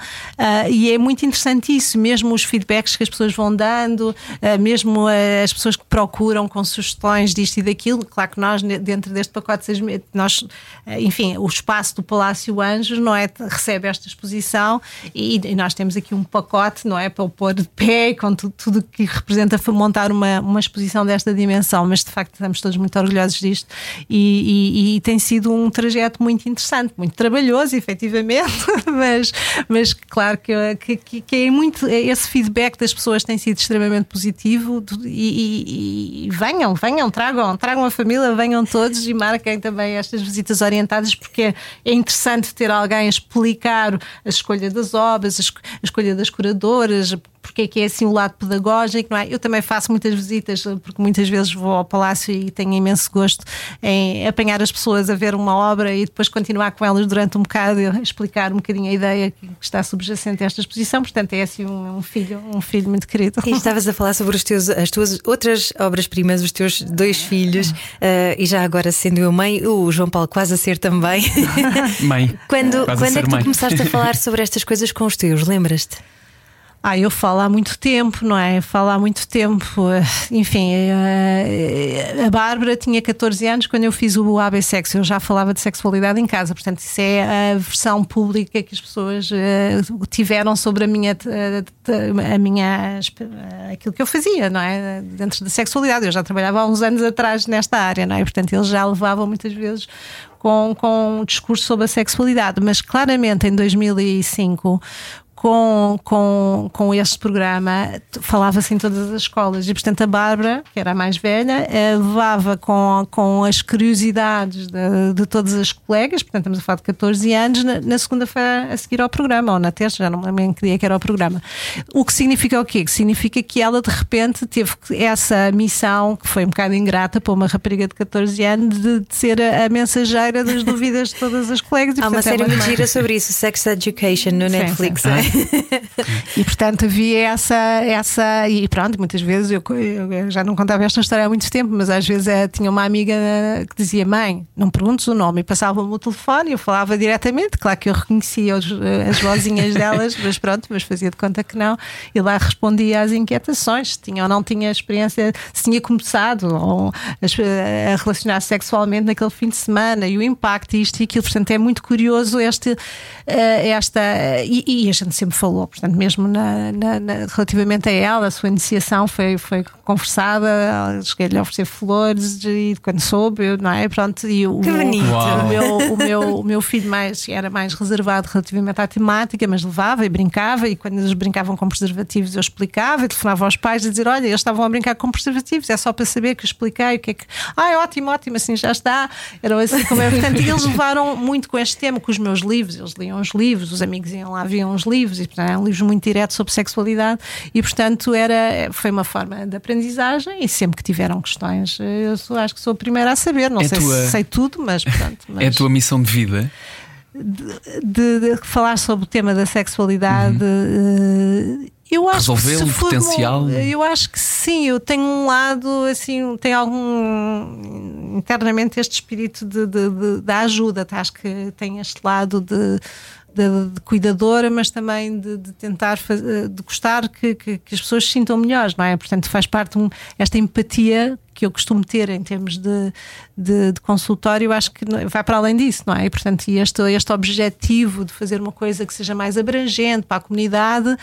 e é muito interessante isso, mesmo os feedbacks que as pessoas vão dando, mesmo as pessoas que procuram com sugestões disto e daquilo. Claro que nós, dentro deste pacote, nós, enfim, o espaço do Palácio Anjos, não é? Recebe esta exposição e, e nós temos aqui um pacote, não é? Para o pôr de pé, com tudo, tudo que representa montar uma, uma exposição desta dimensão, mas de facto estamos todos muito orgulhosos disto e, e, e tem sido um trajeto muito interessante, muito trabalhoso, efetivamente, mas, mas claro que, que, que é muito, esse feedback das pessoas tem sido extremamente positivo e, e venham, venham, tragam, tragam a família, venham todos e marquem também estas visitas orientadas porque é interessante ter alguém a explicar a escolha das obras, a escolha das curadoras, porque é que é assim o lado pedagógico, não é? Eu também faço muitas visitas, porque muitas vezes vou ao palácio e tenho imenso gosto em apanhar as pessoas a ver uma obra e depois continuar com elas durante um bocado e explicar um bocadinho a ideia que está subjacente a esta exposição. Portanto, é assim um, um filho, um filho muito querido. E estavas a falar sobre os teus, as tuas outras obras-primas, os teus dois filhos, uh, e já agora sendo eu mãe, o João Paulo quase a ser também. Mãe. quando quando é que tu começaste a falar sobre estas coisas com os teus? Lembras-te? Ah, eu falo há muito tempo, não é? Falo há muito tempo. Enfim, eh, a Bárbara tinha 14 anos quando eu fiz o AB Sexo. Eu já falava de sexualidade em casa, portanto, isso é a versão pública que as pessoas eh, tiveram sobre a minha, a minha aquilo que eu fazia, não é? Dentro da sexualidade. Eu já trabalhava há uns anos atrás nesta área, não é? Portanto, eles já levavam muitas vezes com, com um discurso sobre a sexualidade, mas claramente em 2005 com, com, com este programa falava-se em todas as escolas e, portanto, a Bárbara, que era a mais velha, eh, levava com, com as curiosidades de, de todas as colegas, portanto, estamos a falar de 14 anos, na, na segunda-feira a seguir ao programa, ou na terça, já não me lembro em que dia que era o programa. O que significa o quê? Que significa que ela, de repente, teve essa missão, que foi um bocado ingrata para uma rapariga de 14 anos, de, de ser a, a, mensageira das dúvidas de todas as colegas. E, Há portanto, uma série muito gira sobre isso, Sex Education, no Netflix. Sim, sim. e portanto havia essa, essa. E pronto, muitas vezes eu, eu já não contava esta história há muito tempo, mas às vezes é, tinha uma amiga que dizia: Mãe, não perguntes o nome, e passava-me o telefone e eu falava diretamente. Claro que eu reconhecia os, as vozinhas delas, mas pronto, mas fazia de conta que não. E lá respondia às inquietações, se tinha ou não tinha experiência, se tinha começado ou, a relacionar-se sexualmente naquele fim de semana e o impacto, isto e aquilo. Portanto, é muito curioso este, eh, esta. E, e a gente sempre falou, portanto, mesmo na, na, na, relativamente a ela, a sua iniciação foi, foi conversada, cheguei-lhe a oferecer flores e quando soube, não é? Pronto, e o, que bonito. O, meu, o, meu, o meu filho mais, era mais reservado relativamente à temática, mas levava e brincava, e quando eles brincavam com preservativos, eu explicava e telefonava aos pais a dizer: Olha, eles estavam a brincar com preservativos, é só para saber que eu expliquei o que é que. Ah, é ótimo, ótimo, assim já está. Era assim como é. Portanto, e eles levaram muito com este tema, com os meus livros, eles liam os livros, os amigos iam lá, viam os livros, e portanto, eram livros muito diretos sobre sexualidade, e portanto era, foi uma forma de aprendizagem. E sempre que tiveram questões, eu sou, acho que sou a primeira a saber. Não é sei tua... se sei tudo, mas. Mas... É a tua missão de vida? De, de, de, falar sobre o tema da sexualidade. Uhum. Eu acho Resolvê-lo, potencial? Eu acho que sim, eu tenho um lado, assim, tem algum internamente este espírito de, de, de, de ajuda, tá? acho que tem este lado de, de, de cuidadora, mas também de, de tentar de gostar que, que, que, as pessoas se sintam melhores, não é? Portanto, faz parte um, esta empatia que eu costumo ter em termos de, de, de, consultório, acho que vai para além disso, não é? E, portanto, este, este objetivo de fazer uma coisa que seja mais abrangente para a comunidade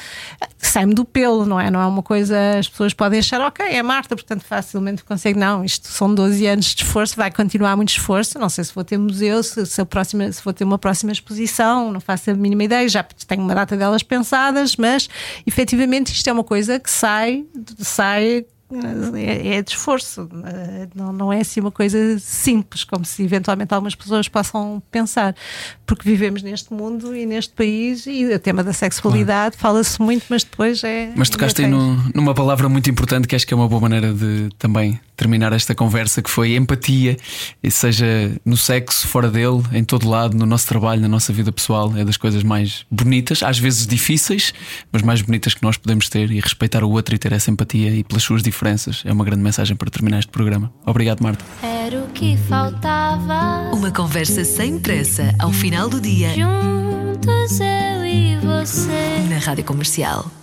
sai-me do pelo, não é? Não é uma coisa, as pessoas podem achar, ok, é Marta, portanto facilmente consegue. Não, isto são 12 anos de esforço, vai continuar muito esforço. Não sei se vou ter museu, se, se, próxima, se vou ter uma próxima exposição, não faço a mínima ideia, já tenho uma data delas pensadas, mas efetivamente isto é uma coisa que sai, sai é, é de esforço, não, não é assim uma coisa simples, como se eventualmente algumas pessoas possam pensar, porque vivemos neste mundo e neste país e o tema da sexualidade claro. fala-se muito, mas depois é. Mas tocaste aí numa palavra muito importante que acho que é uma boa maneira de também terminar esta conversa, que foi empatia, e seja no sexo, fora dele, em todo lado, no nosso trabalho, na nossa vida pessoal, é das coisas mais bonitas, às vezes difíceis, mas mais bonitas que nós podemos ter e respeitar o outro e ter essa empatia e pelas suas diferenças diferenças. É uma grande mensagem para terminar este programa. Obrigado, Marta. Era o que faltava. Uma conversa sem pressa ao final do dia. Juntos eu e você. Na Rádio Comercial.